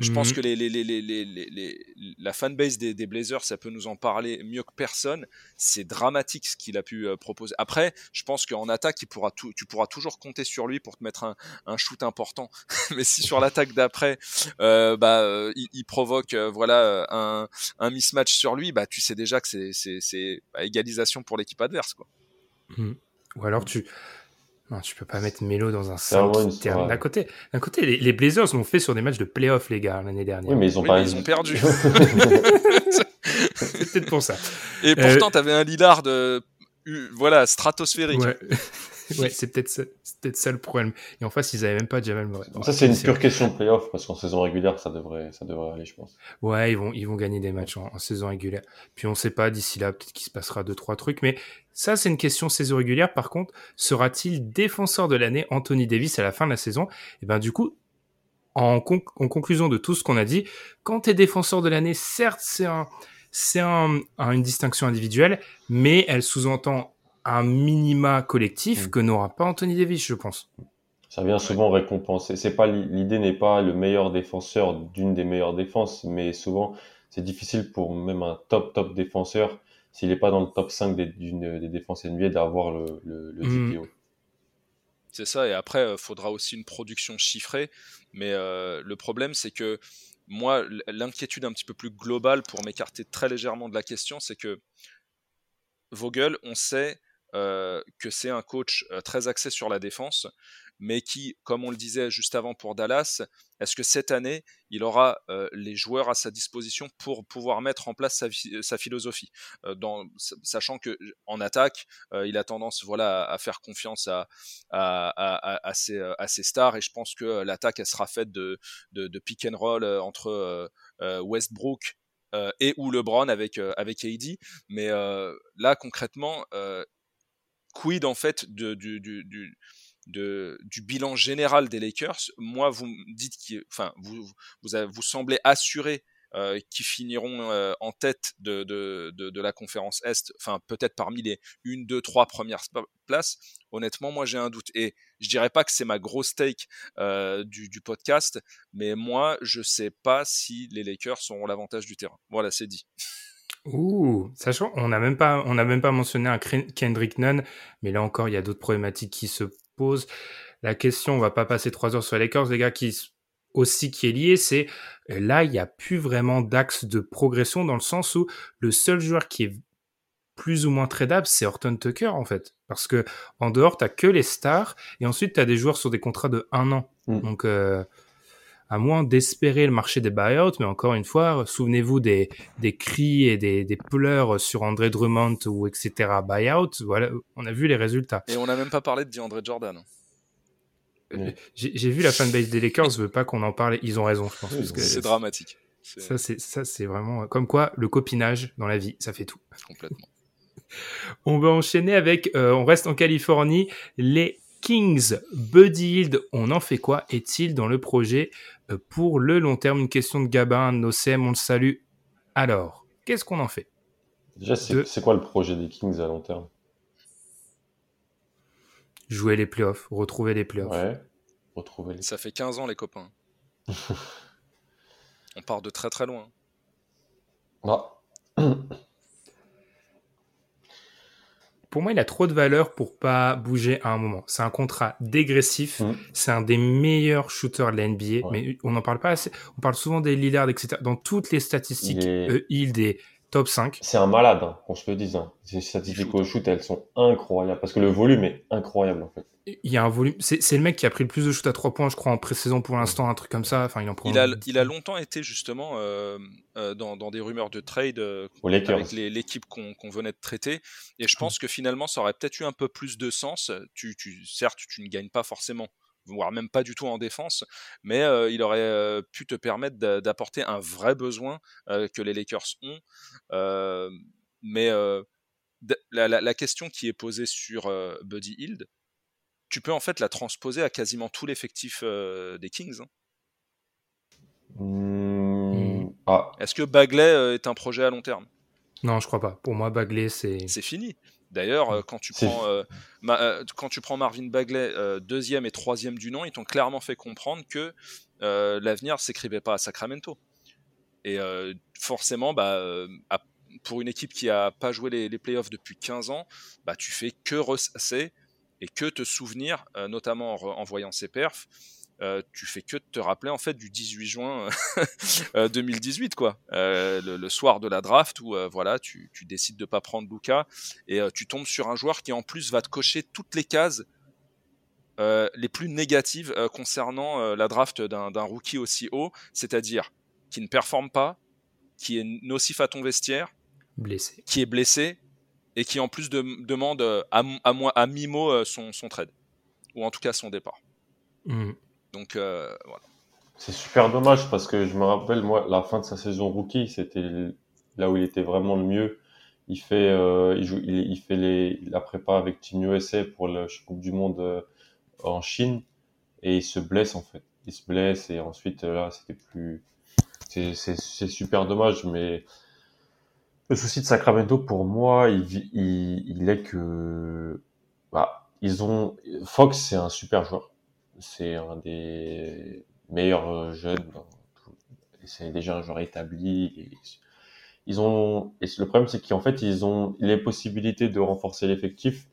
Je pense mhm. que les, les, les, la fanbase des, des, Blazers, ça peut nous en parler mieux que personne. C'est dramatique ce qu'il a pu euh, proposer. Après, je pense qu'en attaque, il pourra tout, tu pourras toujours compter sur lui pour te mettre un, un shoot important. Mais si sur l'attaque d'après, euh, bah, euh, il, provoque voilà un, un mismatch sur lui, bah, tu sais déjà que c'est bah, égalisation pour l'équipe adverse. Quoi. Mhm. Ou alors tu non, tu peux pas mettre Melo dans un 5 D'un côté, d'un côté les, les Blazers l'ont fait sur des matchs de playoff, les gars, l'année dernière. Oui, mais ils ont, pas... ils ont perdu. c'est peut-être pour ça. Et pourtant, euh... tu avais un Lillard de, voilà, stratosphérique. Ouais. Ouais, c'est peut-être ça, peut ça, le problème. Et en face, ils avaient même pas Jamal Murray. ça, c'est une pure question de playoff, parce qu'en saison régulière, ça devrait, ça devrait aller, je pense. Ouais, ils vont, ils vont gagner des matchs en, saison régulière. Puis on sait pas, d'ici là, peut-être qu'il se passera deux, trois trucs. Mais ça, c'est une question saison régulière. Par contre, sera-t-il défenseur de l'année Anthony Davis à la fin de la saison? Et ben, du coup, en, en conclusion de tout ce qu'on a dit, quand tu es défenseur de l'année, certes, c'est un, c'est un, une distinction individuelle, mais elle sous-entend un minima collectif mm. que n'aura pas Anthony Davis, je pense. Ça vient souvent récompenser. C'est pas l'idée n'est pas le meilleur défenseur d'une des meilleures défenses, mais souvent c'est difficile pour même un top top défenseur s'il n'est pas dans le top 5 des, des défenses NBA d'avoir le, le, le mm. C'est ça, et après, il euh, faudra aussi une production chiffrée. Mais euh, le problème, c'est que moi, l'inquiétude un petit peu plus globale, pour m'écarter très légèrement de la question, c'est que Vogel, on sait euh, que c'est un coach euh, très axé sur la défense, mais qui, comme on le disait juste avant pour Dallas, est-ce que cette année, il aura euh, les joueurs à sa disposition pour pouvoir mettre en place sa, philosophie, sachant que en attaque, il a tendance, voilà, à, faire confiance à, ses, stars, et je pense que l'attaque, sera faite de, de, pick and roll entre Westbrook et ou LeBron avec avec AD. Mais là concrètement, quid en fait du, du, du, du, bilan général des Lakers? Moi, vous me dites que, enfin, vous, vous, vous semblez assuré qui finiront en tête de, de, de, la conférence Est, enfin peut-être parmi les une, deux, trois premières places, honnêtement, moi j'ai un doute. Et je dirais pas que c'est ma grosse take du, du, podcast, mais moi je sais pas si les Lakers auront l'avantage du terrain. Voilà, c'est dit. Ouh, sachant, on n'a même pas, on n'a même pas mentionné un Kendrick Nunn, mais là encore, il y a d'autres problématiques qui se posent. La question, on va pas passer trois heures sur les Lakers, les gars, qui aussi qui est lié, c'est là, il n'y a plus vraiment d'axe de progression dans le sens où le seul joueur qui est plus ou moins tradable, c'est Horton Tucker en fait, parce que en dehors, t'as que les stars et ensuite tu as des joueurs sur des contrats de un an. Mm. Donc euh, à moins d'espérer le marché des buyouts, mais encore une fois, souvenez-vous des, des cris et des, des pleurs sur André Drummond ou etc. buyout, voilà, on a vu les résultats. Et on n'a même pas parlé de DeAndre Jordan. Euh, j'ai vu la fanbase des Lakers, je veux pas qu'on en parle, ils ont raison, je pense. c'est dramatique. Ça, c'est ça, c'est vraiment comme quoi le copinage dans la vie, ça fait tout. Complètement. on va enchaîner avec, euh, on reste en Californie, les Kings, Buddy Hield, on en fait quoi? Est-il dans le projet euh, pour le long terme Une question de Gabin, Nocem, on le salue. Alors, qu'est-ce qu'on en fait? Déjà, c'est quoi le projet des Kings à long terme? Jouer les playoffs, retrouver les playoffs. Ouais, retrouver les... Ça fait 15 ans, les copains. on part de très très loin. Ah. pour moi, il a trop de valeur pour pas bouger à un moment. C'est un contrat dégressif. Mmh. C'est un des meilleurs shooters de la NBA, mais on n'en parle pas assez. On parle souvent des Lillard, etc. Dans toutes les statistiques, il, est... top 5. C'est un malade, hein, qu'on se le dise. Hein. Les statistiques au shoot, elles sont incroyables parce que le volume est incroyable en fait il y a un volume. C'est le mec qui a pris le plus de shoot à 3 points, je crois, en pré-saison pour l'instant, un truc comme ça. Enfin, il en prend. Il a, il a longtemps été justement euh, euh, dans, dans, des rumeurs de trade euh, avec l'équipe qu'on venait de traiter. Et je pense que finalement, ça aurait peut-être eu un peu plus de sens. Tu, tu, certes, tu ne gagnes pas forcément voire même pas du tout en défense, mais il aurait pu te permettre d'apporter un vrai besoin que les Lakers ont. mais la, la, la, question qui est posée sur Buddy Hield, tu peux en fait la transposer à quasiment tout l'effectif euh, des Kings. Hein. Mmh. Ah. Est-ce que Bagley euh, est un projet à long terme? Non, je crois pas. Pour moi, Bagley, c'est. C'est fini. D'ailleurs, euh, quand, tu prends, quand tu prends Marvin Bagley, deuxième et troisième du nom, ils t'ont clairement fait comprendre que l'avenir ne s'écrivait pas à Sacramento. Et forcément, bah, pour une équipe qui a pas joué les, les, playoffs depuis 15 ans, bah, tu fais que ressasser et que te souvenir, euh, notamment en, voyant ces perfs, euh, tu fais que te rappeler en fait du 18 juin 2018 euh, quoi, le, soir de la draft où voilà tu, tu, décides de pas prendre Luca et tu tombes sur un joueur qui en plus va te cocher toutes les cases les plus négatives concernant la draft d'un rookie aussi haut, c'est-à-dire qui ne performe pas, qui est nocif à ton vestiaire, blessé, qui est blessé et qui en plus demande euh, à, à, à mi-mot euh, son, son, trade, ou en tout cas son départ. Mm. Donc euh, voilà. C'est super dommage parce que je me rappelle, moi, la fin de sa saison rookie, c'était là où il était vraiment le mieux. Il fait, il, joue, il, fait les, la prépa avec Team USA pour la Coupe du Monde en Chine et il se blesse en fait. Il se blesse et ensuite là, c'était plus. C'est super dommage, mais le souci de Sacramento, pour moi, il, il, est que bah, ils ont Fox, c'est un super joueur. C'est un des meilleurs jeunes. C'est déjà un joueur établi. ils ont et le problème, c'est qu'en fait, ils ont les possibilités de renforcer l'effectif.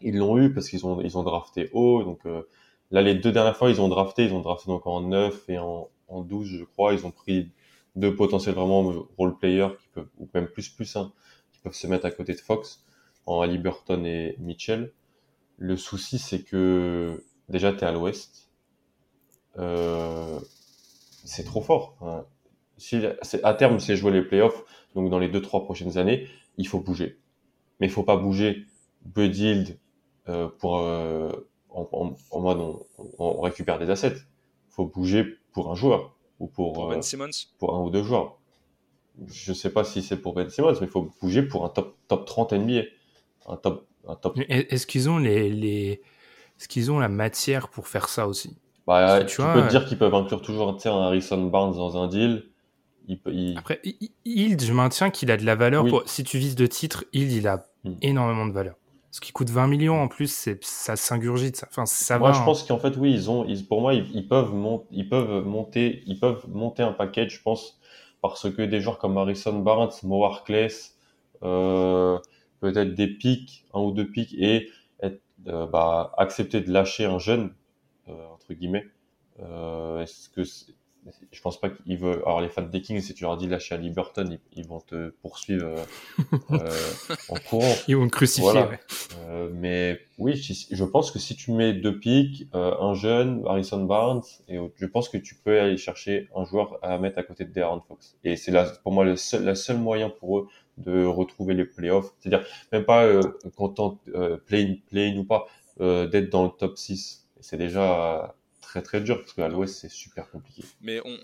Ils l'ont eu parce qu'ils ont ils ont drafté haut. Donc euh, là, les deux dernières fois, ils ont drafté. Ils ont drafté donc en 9 et en, en 12, je crois. Ils ont pris deux potentiels vraiment role players qui peuvent, ou même plus plus, hein, qui peuvent se mettre à côté de Fox en Ali Burton et Mitchell. Le souci, c'est que déjà, tu es à l'ouest. Euh, c'est trop fort. Hein. Si, à terme, c'est jouer les playoffs, donc dans les deux, trois prochaines années, il faut bouger. Mais il faut pas bouger Bud euh, pour, euh, en, en, mode on, on, récupère des assets. Il faut bouger pour un joueur ou pour, Ben Simmons pour un ou deux joueurs. Je sais pas si c'est pour Ben Simmons, mais il faut bouger pour un top, top 30 NBA. Un top, un top... Est-ce qu'ils ont les, les... Est-ce qu'ils ont la matière pour faire ça aussi bah, tu, peux te dire qu'ils peuvent inclure toujours un Harrison Barnes dans un deal. Après, Hild, je maintiens qu'il a de la valeur. Pour... Si tu vises de titre, Hild, il a hmm. énormément de valeur. Ce qui coûte 20 millions en plus, c'est ça s'ingurgite. Ça. Enfin, ça moi, je hein. pense qu'en fait, oui, ils ont, ils, pour moi, ils, peuvent ils peuvent monter, ils peuvent monter un paquet, je pense, parce que des joueurs comme Harrison Barnes, Mo euh, peut-être des pics, un ou deux pics, et euh, bah, accepter de lâcher un jeune, euh, entre guillemets. Euh, est-ce que je pense pas qu'il veut. Alors, les fans des Kings, si tu leur dis lâcher à Liberton, ils, vont te poursuivre euh, euh, en courant. Ils vont te crucifier. Euh, mais oui, je pense que si tu mets deux pics, un jeune, Harrison Barnes, et je pense que tu peux aller chercher un joueur à mettre à côté de Darren Fox. Et c'est là, pour moi, le seul, le seul moyen pour eux de retrouver les playoffs. C'est-à-dire, même pas content, play, play ou pas, d'être dans le top 6. C'est déjà très très dur parce qu'à l'ouest c'est super compliqué. Mais on,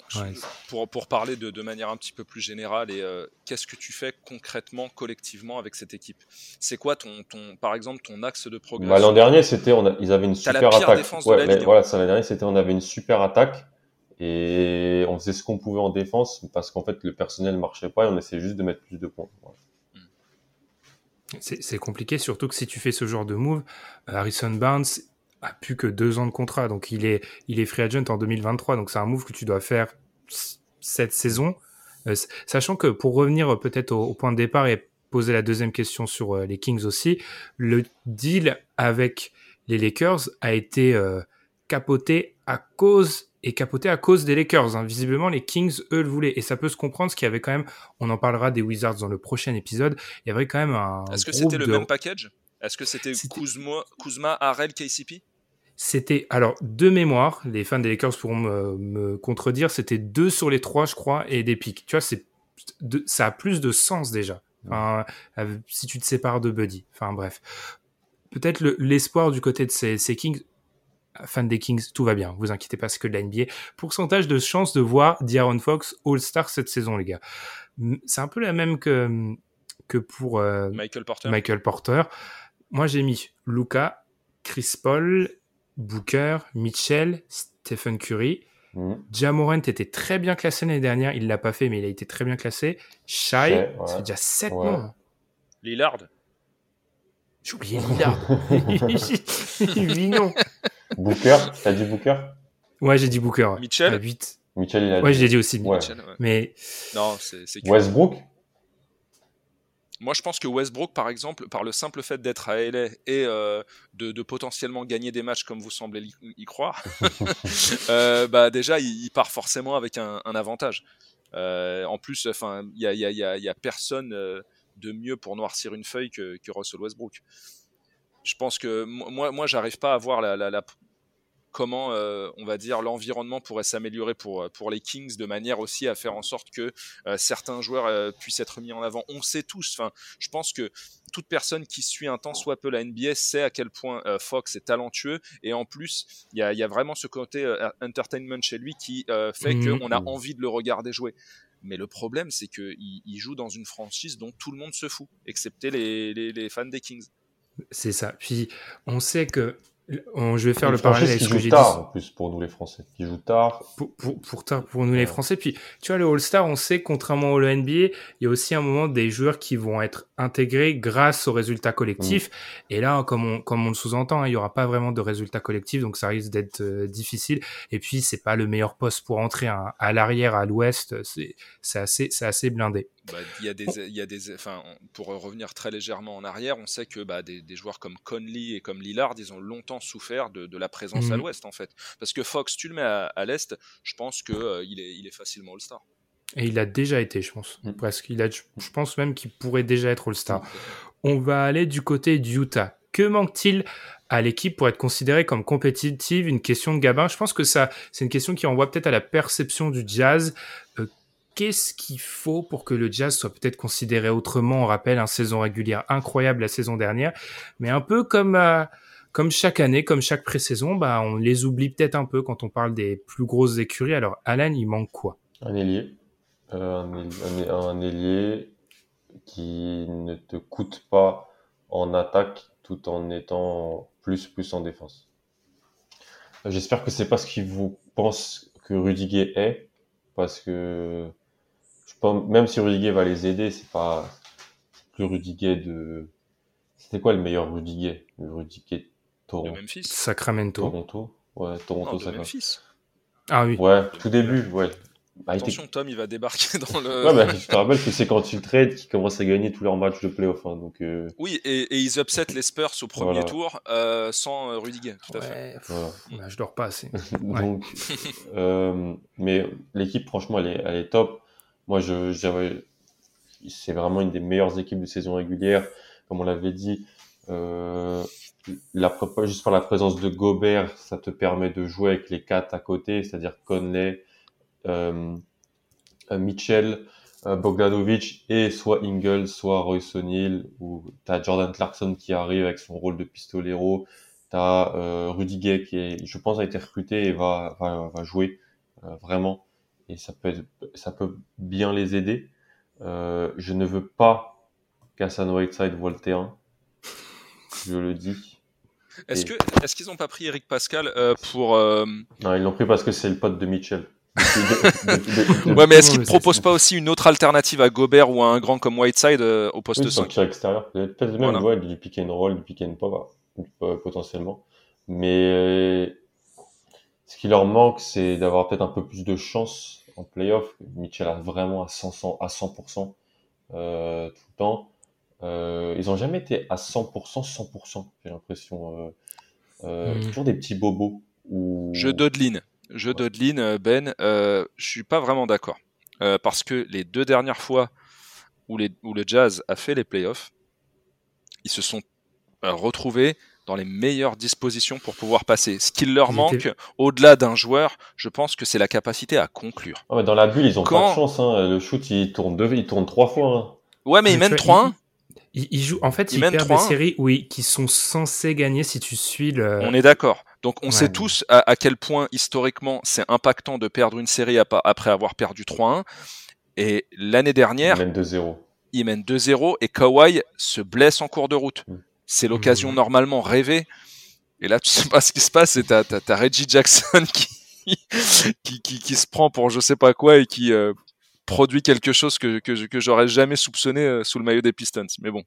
pour, pour parler de, de, manière un petit peu plus générale, et euh, qu'est-ce que tu fais concrètement, collectivement avec cette équipe? C'est quoi ton, ton, par exemple, ton axe de progression? Bah, L'an dernier, c'était, on ils avaient une super attaque. Ouais, mais voilà, l'an dernier, c'était, on avait une super attaque et on faisait ce qu'on pouvait en défense parce qu'en fait le personnel marchait pas et on essayait juste de mettre plus de points. Hmm. C'est compliqué, surtout que si tu fais ce genre de move, Harrison Barnes, a plus que deux ans de contrat. Donc il est, il est free agent en 2023. Donc c'est un move que tu dois faire cette saison. Euh, sachant que pour revenir peut-être au, point de départ et poser la deuxième question sur euh, les Kings aussi, le deal avec les Lakers a été euh, capoté à cause et capoté à cause des Lakers. Hein. Visiblement, les Kings, eux, le voulaient. Et ça peut se comprendre, ce qu'il y avait quand même, on en parlera des Wizards dans le prochain épisode, il y avait quand même un. Est-ce que c'était le même package? Est-ce que c'était Kuzma, Kuzma, Harrell, KCP c'était, alors, deux mémoires, les fans des Lakers pourront me, contredire, c'était deux sur les trois, je crois, et des pics. Tu vois, c'est, ça a plus de sens déjà. Enfin, si tu te sépares de Buddy. Enfin, bref. Peut-être l'espoir du côté de ces, Kings, fans des Kings, tout va bien, vous inquiétez pas, c'est que de la NBA. Pourcentage de chance de voir D'Aaron Fox All-Star cette saison, les gars. C'est un peu la même que, que pour euh, Michael Porter. Michael Porter. Moi, j'ai mis Luca, Chris Paul Booker, Mitchell, Stephen Curry. Mmh. Jamorant était très bien classé l'année dernière. Il l'a pas fait, mais il a été très bien classé. Shai, ça fait déjà 7 noms. Lillard. J'ai oublié Lillard. 8 noms. Booker, t'as dit Booker? Ouais, j'ai dit Booker. Mitchell? 8. Mitchell, il a Ouais, j'ai dit aussi. Mitchell, Mais. Non, c'est. Westbrook? Moi, je pense que Westbrook, par exemple, par le simple fait d'être à LA et euh, de, potentiellement gagner des matchs comme vous semblez y croire, euh, bah déjà, il, part forcément avec un, avantage. Euh, en plus, enfin, il y a, personne de mieux pour noircir une feuille que, Russell Westbrook. Je pense que moi, moi, j'arrive pas à voir la, comment, euh, on va dire, l'environnement pourrait s'améliorer pour, euh, pour les Kings de manière aussi à faire en sorte que euh, certains joueurs puissent être mis en avant. On sait tous, enfin, je pense que toute personne qui suit un temps soit peu la NBA sait à quel point Fox est talentueux et en plus il y a, vraiment ce côté entertainment chez lui qui fait mmh. qu'on a envie de le regarder jouer. Mais le problème, c'est qu'il il joue dans une franchise dont tout le monde se fout, excepté les, les fans des Kings. C'est ça. Puis on sait que je vais faire le parallèle avec ce que j'ai dit. en plus pour nous les Français. Qui joue tard. Pour, pour, tard pour nous les Français. Puis tu vois, le All-Star, on sait, contrairement au NBA, il y a aussi un moment des joueurs qui vont être intégrés grâce aux résultats collectifs. Mm. Et là, comme on, comme on le sous-entend, hein, il y aura pas vraiment de résultats collectifs, donc ça risque d'être euh, difficile. Et puis, c'est pas le meilleur poste pour entrer hein. à l'arrière, à l'ouest. C'est assez, c'est assez blindé. Bah, il y a des, il y a des, enfin, pour revenir très légèrement en arrière, on sait que bah, des, des, joueurs comme Conley et comme Lillard, ils ont longtemps souffert de, de la présence à mhm. l'Ouest en fait. Parce que Fox, tu le mets à, à l'Est, je pense que euh, il, est, il est facilement All-Star. Et il a déjà été, je pense, mm. presque. Il a, je pense même qu'il pourrait déjà être All-Star. On va aller du côté d'Utah. Que manque-t-il à l'équipe pour être considéré comme compétitive? Une question de Gabin. Je pense que ça, c'est une question qui envoie peut-être à la perception du jazz. Euh, qu'est-ce qu'il faut pour que le jazz soit peut-être considéré autrement? On rappelle, une saison régulière incroyable la saison dernière, mais un peu comme euh, comme chaque année, comme chaque pré-saison, bah on les oublie peut-être un peu quand on parle des plus grosses écuries. Alors Alan, il manque quoi? Un ailier, euh, un, ailier qui ne te coûte pas en attaque tout en étant plus plus en défense. J'espère que c'est pas ce qu'il vous pense que Rudiger est, parce que même si Rudiger va les aider, c'est pas plus Rudiger de. C'était quoi le meilleur Rudiger? Le Rudiger Toronto. De Memphis. Sacramento. Toronto. Ouais, Toronto, Non, de ça va. Memphis. Ah oui. Ouais, tout début, ouais. Bah, Attention, Tom, il va débarquer dans le. Ouais, bah, je te rappelle que c'est quand ils trade qu'ils commencent à gagner tous leurs matchs de playoff. Hein, donc, euh, Oui, et, et ils upset les Spurs au premier Voilà. tour euh, sans euh, Rudiger, tout à fait. Ouais, pff, voilà. bah, je dors pas assez. Donc, euh, mais l'équipe, franchement, elle est, elle est top. Moi, je, c'est vraiment une des meilleures équipes de saison régulière. Comme on l'avait dit, euh, juste par la présence de Gobert, ça te permet de jouer avec les quatre à côté, c'est-à-dire Conley, euh, euh, Mitchell, euh, Bogdanovic et soit Ingles, soit Royce O'Neal, ou t'as Jordan Clarkson qui arrive avec son rôle de pistolero, t'as euh, Rudiger qui est, je pense, a été recruté et va, va, jouer vraiment, et ça peut, être- ça peut bien les aider. Euh, je ne veux pas qu'Hassan Whiteside voit le terrain, je le dis. Est-ce Et- que est-ce qu'ils n'ont pas pris Eric Pascal euh, pour euh, Non, ils l'ont pris parce que c'est le pote de Mitchell. Depuis- de- de- de- de- Ouais, mais est-ce qu'ils ne proposent pas aussi une autre alternative à Gobert ou à un grand comme Whiteside euh, au poste Oui, sur le 5 tir extérieur. Peut-être même Voilà. ouais, du pick and roll, du pick and pop, potentiellement. Mais ce qui leur manque, c'est d'avoir peut-être un peu plus de chance en playoff. Mitchell a vraiment à 100%, à 100% euh, tout le temps. Euh, ils ont jamais été à 100%, 100%, j'ai l'impression. Euh, euh, Mm. Toujours des petits bobos. Où... Je dodeline. Je dodeline, Ben. Euh, je suis pas vraiment d'accord. Euh, parce que les deux dernières fois où, les, où le Jazz a fait les playoffs, ils se sont euh, retrouvés dans les meilleures dispositions pour pouvoir passer. Ce qu'il leur Ils manque, au-delà d'un joueur, je pense que c'est la capacité à conclure. Ah, mais dans la bulle, ils ont pas Quand- de chance. Hein. Le shoot, il tourne deux, il tourne trois fois. Hein. Ouais, mais ils tu mènent vois, 3-1. Ils, ils jouent, en fait, Ils ils, perdent des 3-1. séries, oui, qui sont censés gagner si tu suis le. On est d'accord. Donc on Ouais. sait tous à, à quel point historiquement c'est impactant de perdre une série après avoir perdu 3-1. Et l'année Ils dernière, mènent 2-0. ils mènent 2-0 et Kawhi se blesse en cours de route. Mm. C'est l'occasion Mm. normalement rêvée. Et là, tu sais pas ce qui se passe. Et t'as, t'as, t'as Reggie Jackson qui, qui, qui, qui se prend pour je sais pas quoi et qui euh, produit quelque chose que, que, que j'aurais jamais soupçonné euh, sous le maillot des Pistons. Mais bon.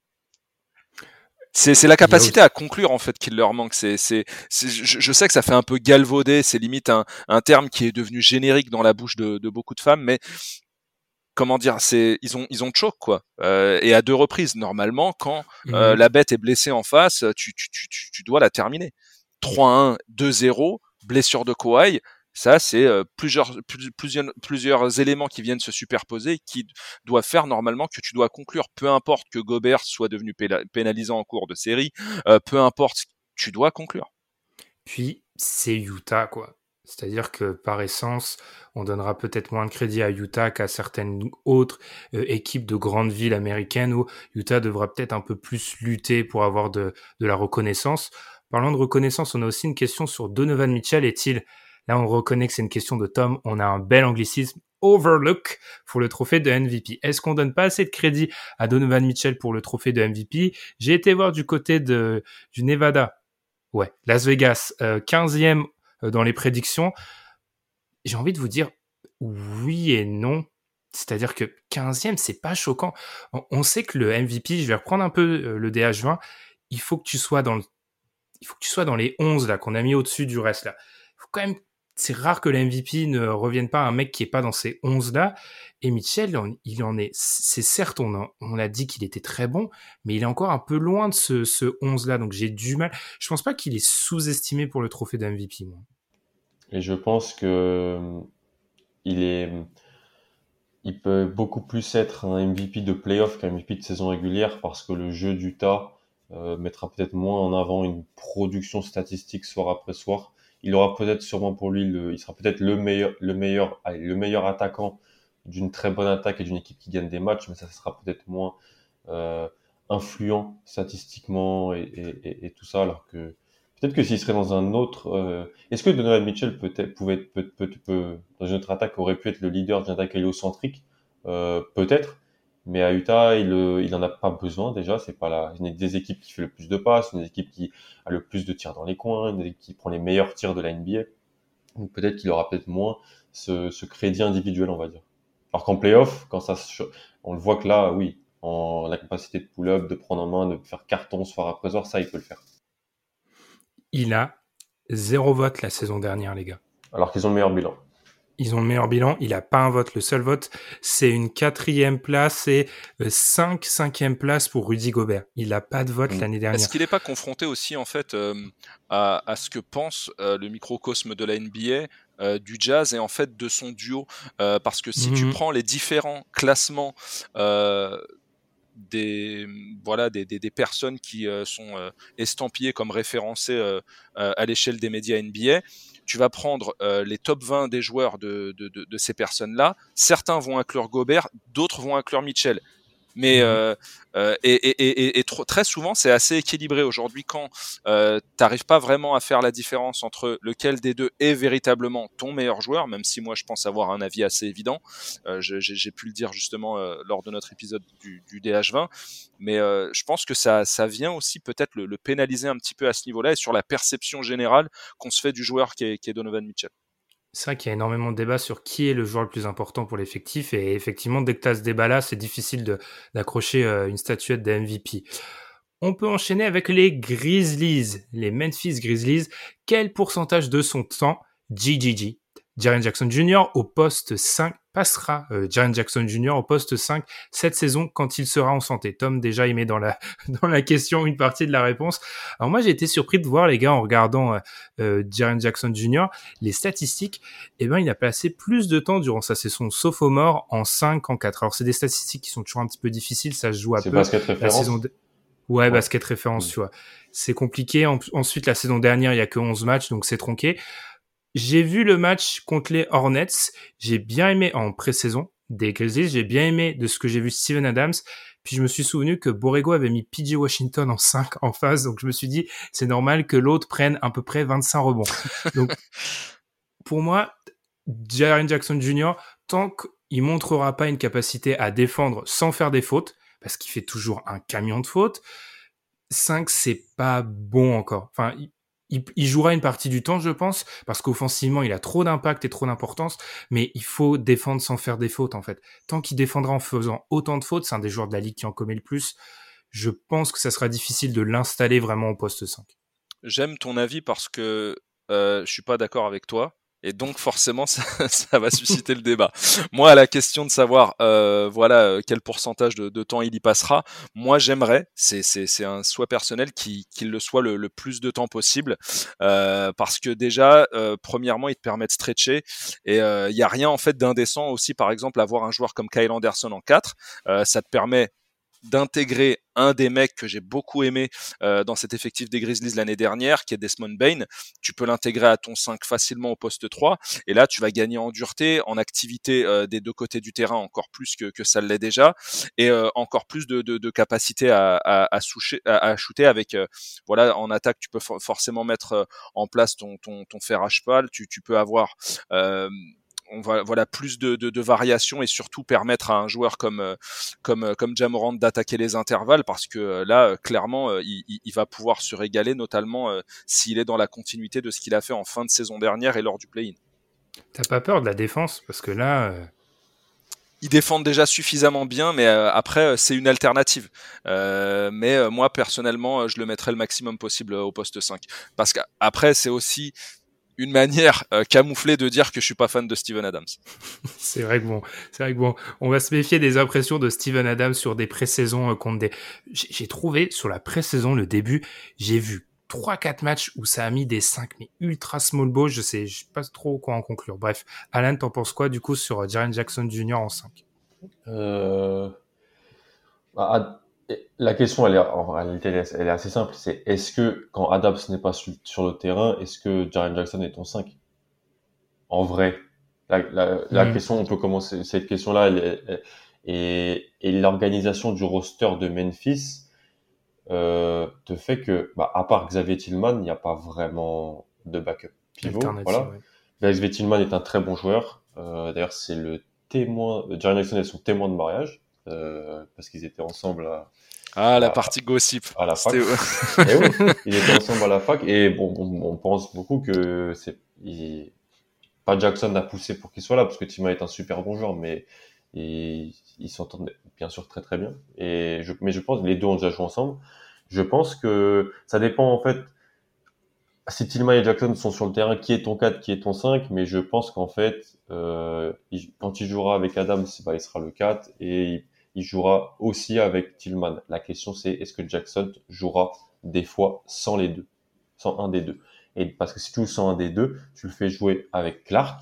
C'est, c'est la capacité à conclure en fait qu'il leur manque. C'est, c'est, c'est- je, je sais que ça fait un peu galvaudé, c'est limite un, un terme qui est devenu générique dans la bouche de, de beaucoup de femmes, mais comment dire, c'est ils ont ils ont choc quoi. Euh, et à deux reprises normalement quand euh, Mhm. la bête est blessée en face, tu tu tu tu, tu dois la terminer. 3-1, 2-0, blessure de Kawhi, ça c'est euh, plusieurs plus- plusieurs plusieurs éléments qui viennent se superposer qui doivent faire normalement que tu dois conclure peu importe que Gobert soit devenu pénalisant en cours de série, euh, peu importe, tu dois conclure. Puis, c'est Utah, quoi. C'est-à-dire que par essence, on donnera peut-être moins de crédit à Utah qu'à certaines autres euh, équipes de grandes villes américaines où Utah devra peut-être un peu plus lutter pour avoir de, la reconnaissance. Parlant de reconnaissance, on a aussi une question sur Donovan Mitchell. Est-il, là on reconnaît que c'est une question de Tom, on a un bel anglicisme, overlook pour le trophée de MVP. Est-ce qu'on donne pas assez de crédit à Donovan Mitchell pour le trophée de MVP J'ai été voir du côté de, du Nevada. Ouais, Las Vegas, euh, 15e euh, dans les prédictions. J'ai envie de vous dire oui et non. C'est-à-dire que 15e, c'est pas choquant. On, sait que le MVP, je vais reprendre un peu euh, le DH20, il faut que tu sois dans le, il faut que tu sois dans les 11 là qu'on a mis au-dessus du reste là. Faut quand même c'est rare que le MVP ne revienne pas à un mec qui est pas dans ces 11 là et Mitchell il en- est c'est certes on a, dit qu'il était très bon mais il est encore un peu loin de ce, ce 11 là donc j'ai du mal je pense pas qu'il est sous-estimé pour le trophée de MVP moi. Et je pense que euh, il est, il peut beaucoup plus être un MVP de playoff qu'un MVP de saison régulière parce que le jeu d'Utah euh, mettra peut-être moins en avant une production statistique soir après soir. Il aura peut-être sûrement pour lui, le, il sera peut-être le meilleur, le meilleur, le meilleur attaquant d'une très bonne attaque et d'une équipe qui gagne des matchs, mais ça sera peut-être moins euh, influent statistiquement et, et tout ça, alors que Peut-être que s'il serait dans un autre. euh, Est-ce que Donovan Mitchell pouvait être, dans une autre attaque aurait pu être le leader d'une attaque héliocentrique euh, Peut-être. Mais à Utah, il euh, il en a pas besoin déjà. C'est pas la une des équipes qui fait le plus de passes, une des équipes qui a le plus de tirs dans les coins, une des équipes qui prend les meilleurs tirs de la NBA. Donc peut-être qu'il aura peut-être moins ce, ce crédit individuel, on va dire. Alors qu'en playoff, quand ça, on le voit que là, oui, en la capacité de pull-up, de prendre en main, de faire carton soir après soir, ça, il peut le faire. Il a zéro vote la saison dernière, les gars. Alors qu'ils ont le meilleur bilan. Ils ont le meilleur bilan. Il n'a pas un vote. Le seul vote, c'est une quatrième place et euh, cinq cinquième place pour Rudy Gobert. Il n'a pas de vote mm. l'année dernière. Est-ce qu'il n'est pas confronté aussi en fait euh, à, ce que pense euh, le microcosme de la NBA du jazz et en fait de son duo? Parce que si tu mm-hmm. prends les différents classements des voilà des, des, personnes qui sont estampillées comme référencées à l'échelle des médias NBA tu vas prendre euh, les top 20 des joueurs de, de, de, de ces personnes-là. Certains vont inclure Gobert, d'autres vont inclure Mitchell. Mais mhm. euh, euh, et, et, et, trop, très souvent, c'est assez équilibré aujourd'hui quand euh, t'arrives pas vraiment à faire la différence entre lequel des deux est véritablement ton meilleur joueur, même si moi je pense avoir un avis assez évident. Euh, J'ai pu le dire justement euh, lors de notre épisode du, du DH20, mais euh, je pense que ça, ça vient aussi peut-être le, le, pénaliser un petit peu à ce niveau-là et sur la perception générale qu'on se fait du joueur qui est, qui est Donovan Mitchell. C'est vrai qu'il y a énormément de débats sur qui est le joueur le plus important pour l'effectif. Et effectivement, dès que tu as ce débat-là, c'est difficile d'accrocher euh, une statuette de MVP. On peut enchaîner avec les Grizzlies, les Memphis Grizzlies. Quel pourcentage de son temps GGG Jaren Jackson Jr. au poste 5 passera euh, Jaren Jackson Jr. au poste 5 cette saison quand il sera en santé. Tom déjà il met dans la dans la question une partie de la réponse. Alors moi j'ai été surpris de voir les gars en regardant euh, euh Jaren Jackson Jr. les statistiques. Eh ben il a passé plus de temps durant sa saison sophomore en 5 en 4. Alors c'est des statistiques qui sont toujours un petit peu difficiles, ça se joue à peu. Basket référence. La saison Ouais, basket référence, tu vois. C'est compliqué. ensuite, la saison dernière, il y a que 11 matchs, donc c'est tronqué. J'ai vu le match contre les Hornets. J'ai bien aimé en pré-saison des Grizzlies. J'ai bien aimé de ce que j'ai vu Steven Adams. Puis je me suis souvenu que Borrego avait mis PJ Washington en 5 en phase. Donc je me suis dit, c'est normal que l'autre prenne à peu près 25 rebonds. Donc pour moi, Jaren Jackson Jr., tant qu'il montrera pas une capacité à défendre sans faire des fautes, parce qu'il fait toujours un camion de fautes, 5 c'est pas bon encore. Enfin, il, jouera une partie du temps, je pense, parce qu'offensivement, il a trop d'impact et trop d'importance, mais il faut défendre sans faire des fautes, en fait. Tant qu'il défendra en faisant autant de fautes, c'est un des joueurs de la ligue qui en commet le plus, je pense que ça sera difficile de l'installer vraiment au poste 5. J'aime ton avis parce que euh, je suis pas d'accord avec toi. Et donc forcément, ça, ça, va susciter le débat. Moi, à la question de savoir, euh, voilà, euh, quel pourcentage de, de, temps il y passera, moi j'aimerais, c'est, c'est, c'est un souhait personnel, qu'il, le soit le, le, plus de temps possible, euh, parce que déjà, euh, premièrement, il te permet de stretcher, et euh, il y a rien en fait d'indécent aussi, par exemple, avoir un joueur comme Kyle Anderson en 4, ça te permet d'intégrer un des mecs que j'ai beaucoup aimé euh, dans cet effectif des Grizzlies l'année dernière, qui est Desmond Bain. Tu peux l'intégrer à ton 5 facilement au poste 3. Et là, tu vas gagner en dureté, en activité euh, des deux côtés du terrain encore plus que, que ça l'est déjà, et euh, encore plus de, de, capacité à, à, à, soucher, à, shooter avec, voilà, en attaque, tu peux forcément mettre en place ton, ton, ton fer à cheval. Tu, tu peux avoir on va voilà plus de, de, de variations et surtout permettre à un joueur comme euh, comme euh, comme Jamorant d'attaquer les intervalles parce que euh, là clairement il, il, va pouvoir se régaler notamment s'il est dans la continuité de ce qu'il a fait en fin de saison dernière et lors du play-in. T'as pas peur de la défense? Parce que là ils défendent déjà suffisamment bien, mais après c'est une alternative. Euh, mais moi personnellement, je le mettrai le maximum possible au poste 5, parce qu'après c'est aussi une manière euh, camouflée de dire que je suis pas fan de Steven Adams. c'est vrai que bon, c'est vrai que bon, on va se méfier des impressions de Steven Adams sur des pré-saisons euh, contre des. J'ai trouvé sur la pré-saison le début, j'ai vu trois quatre matchs où ça a mis des 5 mais ultra small ball, je sais, je sais pas trop quoi en conclure. Bref, Alan, t'en penses quoi du coup sur euh, Jaren Jackson Jr. en 5 euh... Bah, la question, elle est, en réalité, elle est, assez simple. C'est est-ce que quand Adams n'est pas sur, le terrain, est-ce que Jaren Jackson est ton 5 En vrai, la, hmm. question, on peut commencer cette question-là, et, l'organisation du roster de Memphis euh, te fait que, bah, à part Xavier Tillman, il n'y a pas vraiment de backup pivot. Voilà. Xavier Tillman est un très bon joueur. Euh, d'ailleurs, c'est le témoin. Jaren Jackson est son témoin de mariage. Euh, parce qu'ils étaient ensemble à, ah, la partie gossip. À la fac. et eh oui, ils étaient ensemble à la fac et bon, on, pense beaucoup que c'est pas Jackson a poussé pour qu'il soit là parce que Tima est un super bon joueur, mais ils s'entendent bien sûr très très bien. Et je, mais je pense que les deux ont déjà joué ensemble. Je pense que ça dépend en fait si Tillman et Jackson sont sur le terrain, qui est ton 4, qui est ton 5, mais je pense qu'en fait, euh, quand il jouera avec Adams, bah, il sera le 4 et il, jouera aussi avec Tillman. La question c'est est-ce que Jackson jouera des fois sans les deux, sans un des deux? Et parce que si tu joues sans un des deux, tu le fais jouer avec Clark,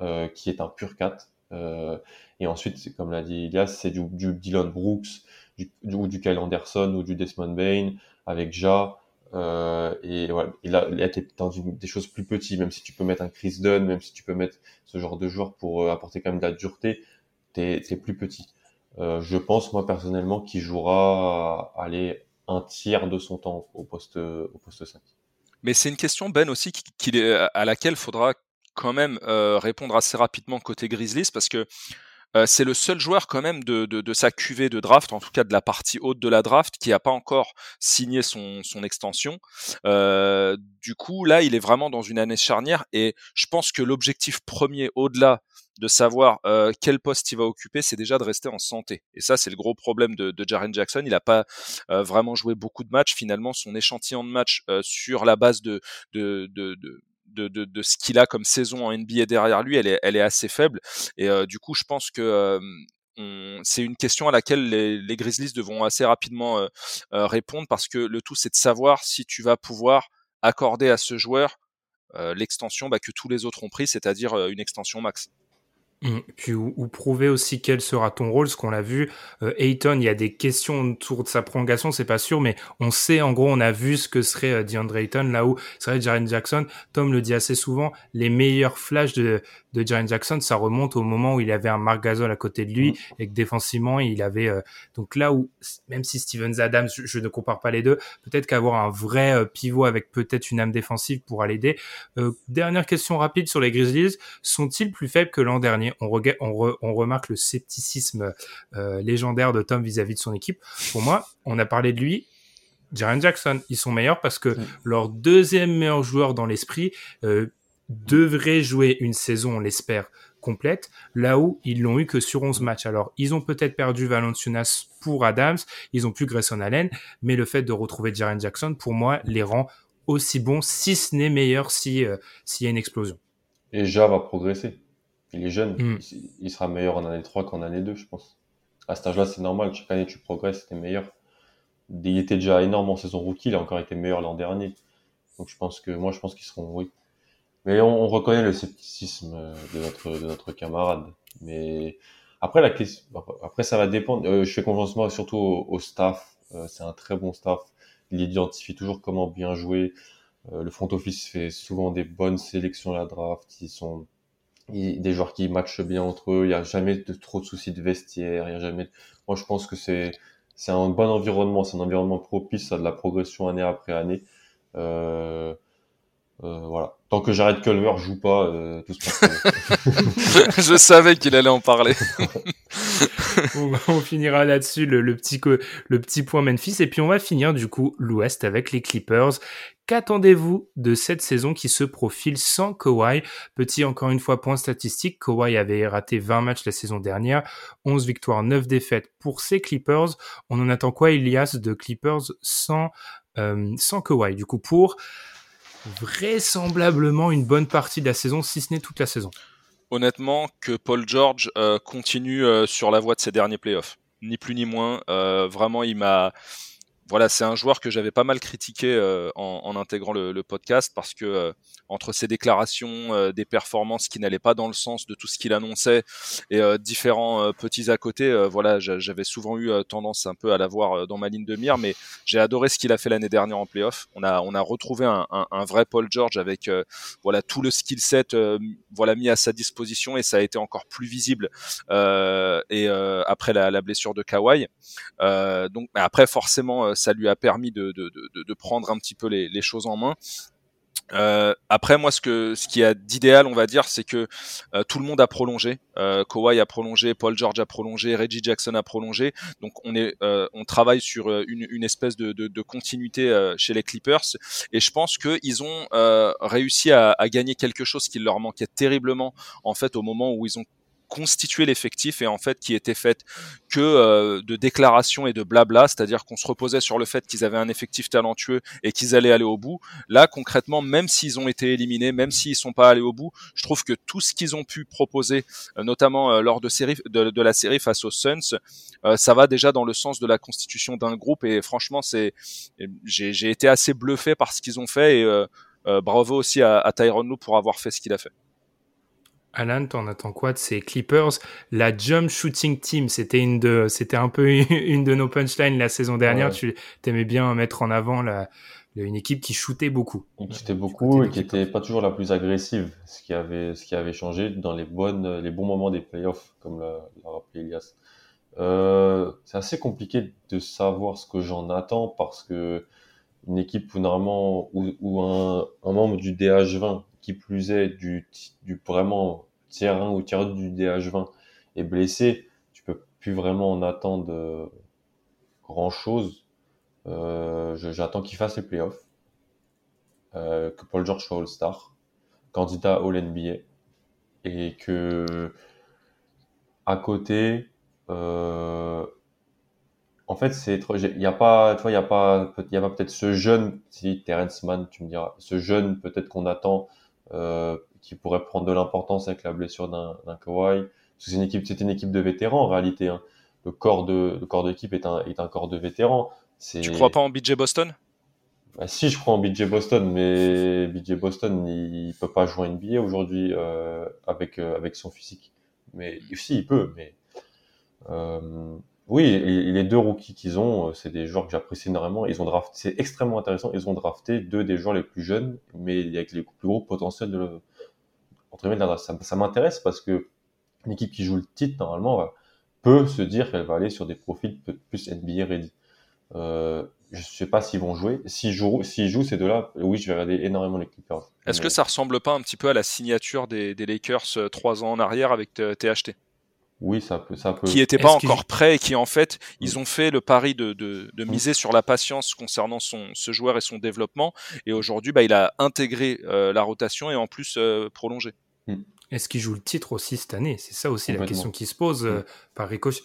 euh, qui est un pur 4. Euh, et ensuite, comme l'a dit Elias, c'est du, Dylan Brooks, ou du Kyle Anderson, ou du Desmond Bain, avec Ja. Euh, et voilà, il il a été dans des choses plus petites, même si tu peux mettre un Chris Dunn, même si tu peux mettre ce genre de joueur pour euh, apporter quand même de la dureté, t'es es plus petit. Euh, je pense moi personnellement qu'il jouera aller un tiers de son temps au poste au poste 5. Mais c'est une question Ben aussi qui, qui, à laquelle faudra quand même euh, répondre assez rapidement côté Grizzlies parce que euh, c'est le seul joueur quand même de, de, sa cuvée de draft, en tout cas de la partie haute de la draft, qui n'a pas encore signé son, son extension. Euh, du coup, là, il est vraiment dans une année charnière et je pense que l'objectif premier, au-delà de savoir euh, quel poste il va occuper, c'est déjà de rester en santé. Et ça, c'est le gros problème de, de Jaren Jackson. Il n'a pas vraiment joué beaucoup de matchs. Finalement, son échantillon de matchs sur la base de, de, de de, ce qu'il a comme saison en NBA derrière lui, elle est, assez faible. Et euh, du coup, je pense que c'est une question à laquelle les, les, Grizzlies devront assez rapidement euh, euh répondre parce que le tout, c'est de savoir si tu vas pouvoir accorder à ce joueur l'extension bah, que tous les autres ont pris, c'est-à-dire une extension max. Mmh. Puis ou, prouver aussi quel sera ton rôle, ce qu'on l'a vu. Euh, Ayton, il y a des questions autour de sa prolongation, c'est pas sûr, mais on sait en gros, on a vu ce que serait euh, DeAndre Ayton, là où serait Jaren Jackson. Tom le dit assez souvent, les meilleurs flashs de, de Jaren Jackson, ça remonte au moment où il avait un Marc Gasol à côté de lui mmh. et que défensivement, il avait euh, donc là où même si Stevens Adams, je, ne compare pas les deux, peut-être qu'avoir un vrai euh, pivot avec peut-être une âme défensive pourra l'aider. dernière question rapide sur les Grizzlies, sont-ils plus faibles que l'an dernier? On, on, remarque le scepticisme euh, légendaire de Tom vis-à-vis de son équipe. Pour moi, on a parlé de lui. Jaren Jackson, ils sont meilleurs parce que leur deuxième meilleur joueur dans l'esprit euh, devrait jouer une saison, on l'espère, complète, là où ils l'ont eu que sur 11 matchs. Alors, ils ont peut-être perdu Valenciunas pour Adams, ils ont plus Grayson Allen, mais le fait de retrouver Jaren Jackson, pour moi, les rend aussi bons, si ce n'est meilleur si euh, s'il y a une explosion. Et Ja va progresser. Il est jeune, mm. il, sera meilleur en année 3 qu'en année 2, je pense. À cet âge-là, c'est normal, chaque année tu progresses, t'es meilleur. Il était déjà énorme en saison rookie, il a encore été meilleur l'an dernier. Donc je pense que, moi je pense qu'ils seront, oui. Mais on, reconnaît le scepticisme de notre, de notre camarade. Mais après, la question, après ça va dépendre. Euh, je fais confiance moi surtout au, staff. Euh, c'est un très bon staff. Il identifie toujours comment bien jouer. Euh, le front office fait souvent des bonnes sélections à la draft. Ils sont des joueurs qui matchent bien entre eux, il n'y a jamais de, trop de soucis de vestiaire, il y a jamais. Moi, je pense que c'est c'est un bon environnement, c'est un environnement propice à de la progression année après année. Euh, euh, voilà. Tant que j'arrête Culver joue pas, euh, tout se passe. je savais qu'il allait en parler. on, finira là-dessus le, le, petit le petit point Memphis et puis on va finir du coup l'Ouest avec les Clippers Qu'attendez-vous de cette saison qui se profile sans Kawhi? Petit encore une fois point statistique, Kawhi avait raté 20 matchs la saison dernière, 11 victoires, 9 défaites pour ses Clippers. On en attend quoi Ilias de Clippers sans euh, sans Kawhi? Du coup pour vraisemblablement une bonne partie de la saison, si ce n'est toute la saison. Honnêtement, que Paul George euh, continue euh, sur la voie de ses derniers playoffs, ni plus ni moins. vraiment, il m'a voilà, c'est un joueur que j'avais pas mal critiqué euh, en, en, intégrant le, le, podcast parce que euh, entre ses déclarations, euh, des performances qui n'allaient pas dans le sens de tout ce qu'il annonçait et différents petits à côté, voilà, j'avais souvent eu tendance un peu à l'avoir dans ma ligne de mire, mais j'ai adoré ce qu'il a fait l'année dernière en playoff. On a on a retrouvé un, un, un vrai Paul George avec voilà tout le skill set voilà mis à sa disposition et ça a été encore plus visible et après la, la, blessure de Kawhi. donc après forcément ça lui a permis de, de, de, de prendre un petit peu les, les choses en main. Euh, après, moi, ce que ce qui a d'idéal, on va dire, c'est que euh, tout le monde a prolongé. Euh, Kawhi a prolongé, Paul George a prolongé, Reggie Jackson a prolongé. Donc, on est, euh, on travaille sur euh, une, une espèce de, de, de continuité chez les Clippers. Et je pense que ils ont réussi à, à, gagner quelque chose qui leur manquait terriblement, en fait, au moment où ils ont constituer l'effectif et en fait qui était faite que euh, de déclarations et de blabla, c'est-à-dire qu'on se reposait sur le fait qu'ils avaient un effectif talentueux et qu'ils allaient aller au bout. Là, concrètement, même s'ils ont été éliminés, même s'ils sont pas allés au bout, je trouve que tout ce qu'ils ont pu proposer, euh, notamment euh, lors de, série, de, la série face aux Suns, ça va déjà dans le sens de la constitution d'un groupe et franchement, c'est j'ai été assez bluffé par ce qu'ils ont fait et bravo aussi à, à Tyron Lue pour avoir fait ce qu'il a fait. Alan, t'en attends quoi de ces Clippers? La jump shooting team, c'était une de, c'était un peu une de nos punchlines la saison dernière. Tu aimais bien mettre en avant la, une équipe qui shootait beaucoup. Qui shootait beaucoup et qui était pas toujours la plus agressive, ce qui avait, ce qui avait changé dans les bonnes, les bons moments des playoffs, comme l'a rappelé Elias. Euh, c'est assez compliqué de savoir ce que j'en attends parce que une équipe où normalement ou, un, un membre du DH20 plus est du, vraiment tiers 1 ou tiers 2 du DH20 est blessé, tu peux plus vraiment en attendre euh, grand chose. Euh, J'attends qu'il fasse les playoffs, euh, que Paul George soit All-Star, candidat All-NBA, et que à côté, en fait, c'est il n'y a pas, tu vois, il y a pas, a pas peut-être ce jeune, si Terrence Mann, tu me diras, ce jeune peut-être qu'on attend euh, qui pourrait prendre de l'importance avec la blessure d'un Kawhi. C'est une équipe, c'est une équipe de vétérans en réalité. Hein. Le corps de le corps d'équipe est un est un corps de vétérans. Tu crois pas en BJ Boston? Bah, Si, je crois en BJ Boston, mais BJ Boston il, peut pas jouer NBA aujourd'hui euh, avec euh, avec son physique. Mais si, il peut, mais euh, oui, et, les deux rookies qu'ils ont, euh, c'est des joueurs que j'apprécie énormément. Ils ont drafté, c'est extrêmement intéressant. Ils ont drafté deux des joueurs les plus jeunes, mais avec les plus gros potentiels de le, entre ça, ça m'intéresse parce que une équipe qui joue le titre normalement peut se dire qu'elle va aller sur des profils plus NBA ready. Euh, je sais pas s'ils vont jouer. S'ils jouent, s'ils jouent ces deux-là, oui, je vais regarder énormément les Clippers. Est-ce que ça ressemble pas un petit peu à la signature des, des Lakers euh, trois ans en arrière avec THT oui, ça peut, ça peut. Qui n'étaient pas encore prêts et qui en fait, ils ont fait le pari de, de, de miser sur la patience concernant son, ce joueur et son développement. Et aujourd'hui, bah, il a intégré euh, la rotation et en plus euh, prolongé. Mm. Est-ce qu'il joue le titre aussi cette année? C'est ça aussi la question qui se pose euh, mm. par ricochet.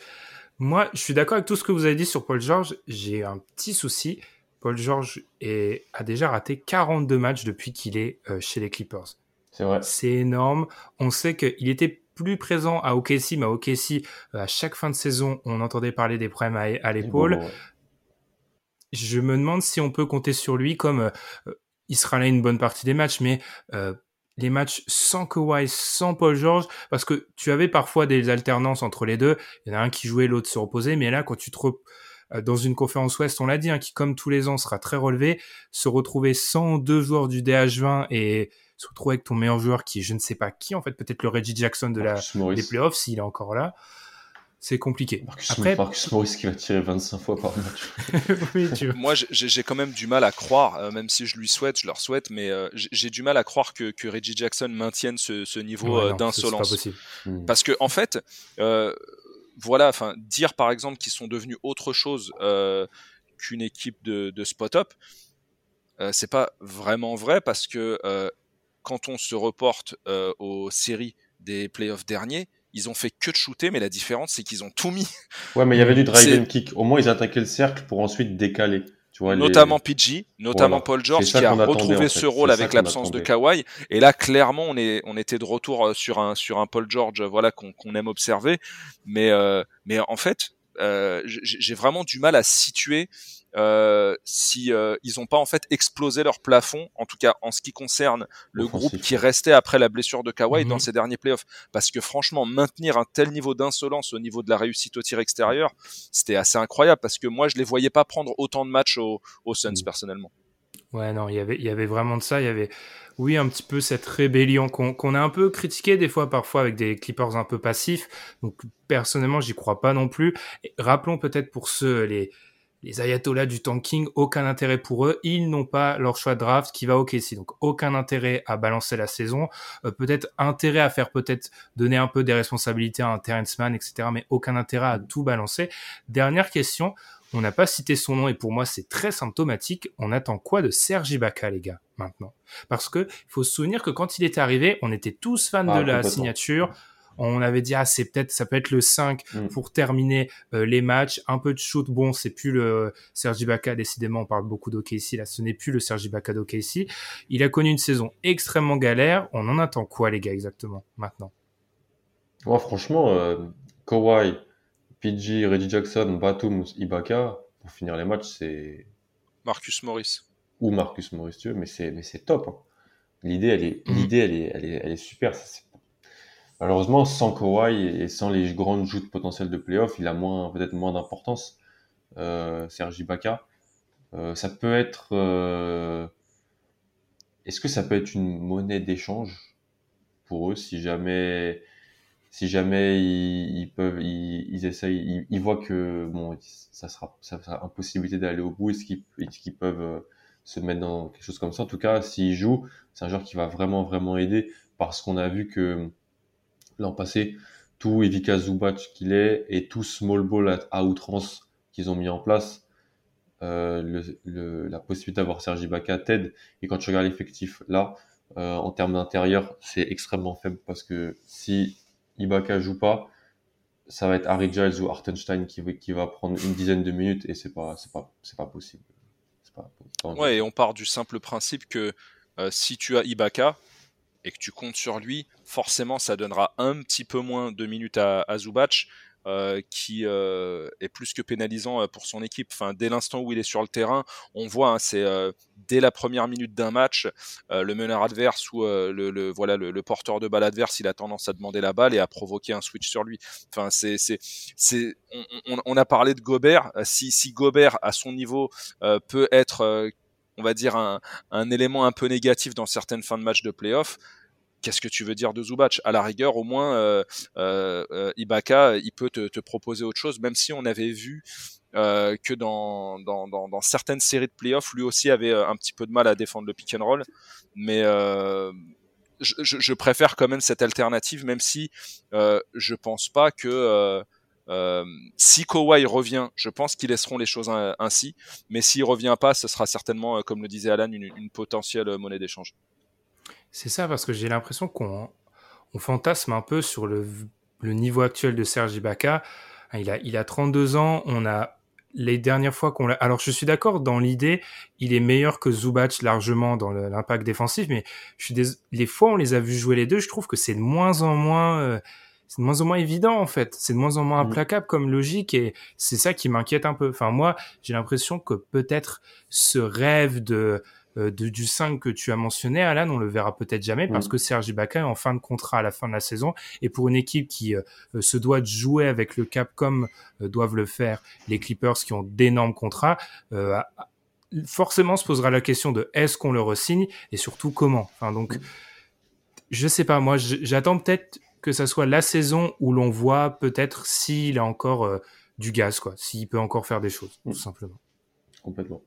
Moi, je suis d'accord avec tout ce que vous avez dit sur Paul George. J'ai un petit souci. Paul George est, a déjà raté 42 matchs depuis qu'il est chez les Clippers. C'est vrai. C'est énorme. On sait qu'il était plus présent à OKC, mais à OKC, euh, à chaque fin de saison, on entendait parler des problèmes à, l'épaule. Je me demande si on peut compter sur lui comme euh, euh, il sera là une bonne partie des matchs, mais les matchs sans Kawhi, sans Paul George, parce que tu avais parfois des alternances entre les deux. Il y en a un qui jouait, l'autre se reposait, mais là, quand tu te dans une conférence Ouest, on l'a dit, hein, qui comme tous les ans sera très relevé, se retrouver sans deux joueurs du DH20 et se retrouver avec ton meilleur joueur qui est je ne sais pas qui, en fait, peut-être le Reggie Jackson de la, des playoffs, s'il est encore là. C'est compliqué. Marcus, Après, Marcus Morris qui va tirer 25 fois par match. Moi, j'ai quand même du mal à croire, euh, même si je lui souhaite, je leur souhaite, mais euh, j'ai du mal à croire que, que, Reggie Jackson maintienne ce, ce niveau euh, d'insolence. Hmm. Parce que en fait, voilà, enfin, dire par exemple qu'ils sont devenus autre chose qu'une équipe de, de spot-up, c'est pas vraiment vrai parce que quand on se reporte euh, aux séries des playoffs derniers, ils ont fait que de shooter, mais la différence, c'est qu'ils ont tout mis. Ouais, mais il y avait du drive and kick. Au moins, ils attaquaient le cercle pour ensuite décaler. Tu vois, notamment PG, notamment Paul George, qui a retrouvé ce rôle avec l'absence de Kawhi. Et là, clairement, on, est, on était de retour euh, sur un, sur un Paul George, voilà, qu'on aime observer. Mais, euh, mais en fait, euh, j'ai vraiment du mal à situer euh, si euh, ils n'ont pas en fait explosé leur plafond, en tout cas en ce qui concerne le groupe qui restait après la blessure de Kawhi dans mhm. ces derniers playoffs. Parce que franchement, maintenir un tel niveau d'insolence au niveau de la réussite au tir extérieur, c'était assez incroyable parce que moi je les voyais pas prendre autant de matchs aux, Suns mhm. personnellement. Ouais, non, il y avait, il y avait vraiment de ça. Il y avait, oui, un petit peu cette rébellion qu'on a un peu critiqué des fois, parfois avec des Clippers un peu passifs. Donc, personnellement, j'y crois pas non plus. rappelons peut-être pour ceux, les, les ayatollahs du tanking, aucun intérêt pour eux. Ils n'ont pas leur choix de draft qui va au KC. Donc aucun intérêt à balancer la saison. Euh, peut-être intérêt à faire peut-être donner un peu des responsabilités à un Terrence Mann, etc. Mais aucun intérêt à tout balancer. Dernière question. On n'a pas cité son nom et pour moi c'est très symptomatique. On attend quoi de Serge Ibaka les gars maintenant? Parce que il faut se souvenir que quand il est arrivé, on était tous fans ah, de la signature On avait dit ah c'est peut-être ça peut être le 5 Mm. pour terminer euh, les matchs, un peu de shoot. Bon, c'est plus le Sergi Ibaka décidément, on parle beaucoup d'OKC là, ce n'est plus le Sergi Ibaka d'OKC. Il a connu une saison extrêmement galère. On en attend quoi les gars exactement maintenant? Moi, franchement, euh, Kawhi, PG, Reggie Jackson, Batum, Ibaka, pour finir les matchs, c'est Marcus Morris. ou Marcus Morris, tu veux, mais c'est mais c'est top. hein. L'idée, elle est, Mhm. l'idée, elle est, elle est, elle est super. c'est- Malheureusement, sans Kawhi et sans les grandes joutes potentielles de playoff, il a peut-être moins d'importance. Euh, Serge Ibaka, Euh, ça peut être. euh, Est-ce que ça peut être une monnaie d'échange pour eux si jamais, si jamais ils, peuvent, ils, essayent, ils, voient que bon, ça sera, ça sera impossibilité d'aller au bout. Est-ce qu'ils, peuvent euh, se mettre dans quelque chose comme ça? En tout cas, s'il joue, c'est un joueur qui va vraiment, vraiment aider parce qu'on a vu que l'an passé, tout Ivica Zubac qu'il est et tout small ball à, outrance qu'ils ont mis en place, euh, la possibilité d'avoir Sergi Ibaka t'aide. Et quand tu regardes l'effectif là, euh, en termes d'intérieur, c'est extrêmement faible parce que si Ibaka joue pas, ça va être Harry Giles ou Hartenstein qui, va- prendre une dizaine de minutes et c'est pas, c'est pas, c'est pas possible. Ouais, et on part du simple principe que euh, si tu as Ibaka et que tu comptes sur lui, forcément ça donnera un petit peu moins de minutes à, à Zubac, euh, qui euh, est plus que pénalisant euh, pour son équipe. Enfin, dès l'instant où il est sur le terrain, on voit, hein, c'est euh, dès la première minute d'un match, euh, le meneur adverse ou euh, le, le- voilà le, le porteur de balle adverse, il a tendance à demander la balle et à provoquer un switch sur lui. Enfin, c'est c'est c'est on, on- on a parlé de Gobert. Si si Gobert à son niveau peut être on va dire un, un élément un peu négatif dans certaines fins de match de playoff. Qu'est-ce que tu veux dire de Zubac? À la rigueur, au moins, euh, euh, euh, Ibaka, il peut te, te proposer autre chose, même si on avait vu euh, que dans, dans, dans, dans certaines séries de playoffs, lui aussi avait euh, un petit peu de mal à défendre le pick and roll. Mais euh, je, je, préfère quand même cette alternative, même si je pense pas que euh, si Kawhi revient, je pense qu'ils laisseront les choses ainsi. Mais s'il revient pas, ce sera certainement, euh, comme le disait Alan, une, potentielle euh, monnaie d'échange. C'est ça parce que j'ai l'impression qu'on on fantasme un peu sur le, niveau actuel de Serge Ibaka. Il a, il a 32 ans, on a les dernières fois qu'on l'a... Alors je suis d'accord dans l'idée, il est meilleur que Zubac largement dans l'impact défensif, mais je suis des... les fois où on les a vus jouer les deux, je trouve que c'est de moins en moins... euh, C'est de moins en moins évident en fait, c'est de moins en moins Mhm. implacable comme logique et c'est ça qui m'inquiète un peu. Enfin moi, j'ai l'impression que peut-être ce rêve de euh, de, du 5 que tu as mentionné, Alan, on le verra peut-être jamais parce Mhm. que Serge Ibaka est en fin de contrat à la fin de la saison et pour une équipe qui euh, euh, se doit de jouer avec le cap comme euh, doivent le faire les Clippers qui ont d'énormes contrats, euh, forcément se posera la question de est-ce qu'on le resigne et surtout comment. Enfin donc, je sais pas, moi j'attends peut-être que ça soit la saison où l'on voit peut-être s'il a encore euh, du gaz, quoi, s'il peut encore faire des choses, Mm. tout simplement. Complètement.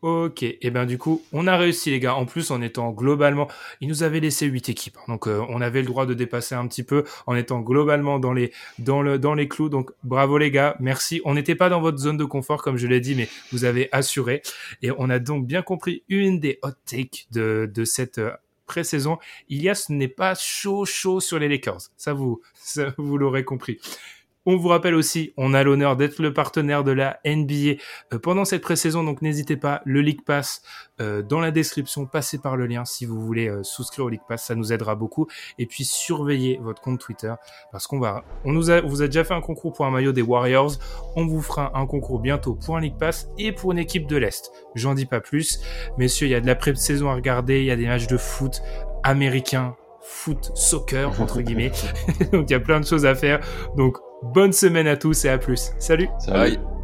Ok, et ben du coup, on a réussi les gars. En plus, en étant globalement, il nous avait laissé huit équipes, hein. donc euh, on avait le droit de dépasser un petit peu en étant globalement dans les dans le dans les clous. Donc bravo les gars, merci. On n'était pas dans votre zone de confort comme je l'ai dit, mais vous avez assuré et on a donc bien compris une des hot takes de de cette euh, pré-saison. Ilias n'est pas chaud chaud sur les Lakers. Ça vous ça vous l'aurez compris. On vous rappelle aussi, on a l'honneur d'être le partenaire de la NBA euh, pendant cette pré-saison, donc n'hésitez pas, le League Pass euh, dans la description, passez par le lien si vous voulez euh, souscrire au League Pass, ça nous aidera beaucoup. Et puis surveillez votre compte Twitter parce qu'on va, on nous a, vous a déjà fait un concours pour un maillot des Warriors, on vous fera un concours bientôt pour un League Pass et pour une équipe de l'Est. J'en dis pas plus, messieurs, il y a de la pré-saison à regarder, il y a des matchs de foot américain, foot soccer entre guillemets, donc il y a plein de choses à faire. Donc bonne semaine à tous et à plus. Salut. Salut. Bye.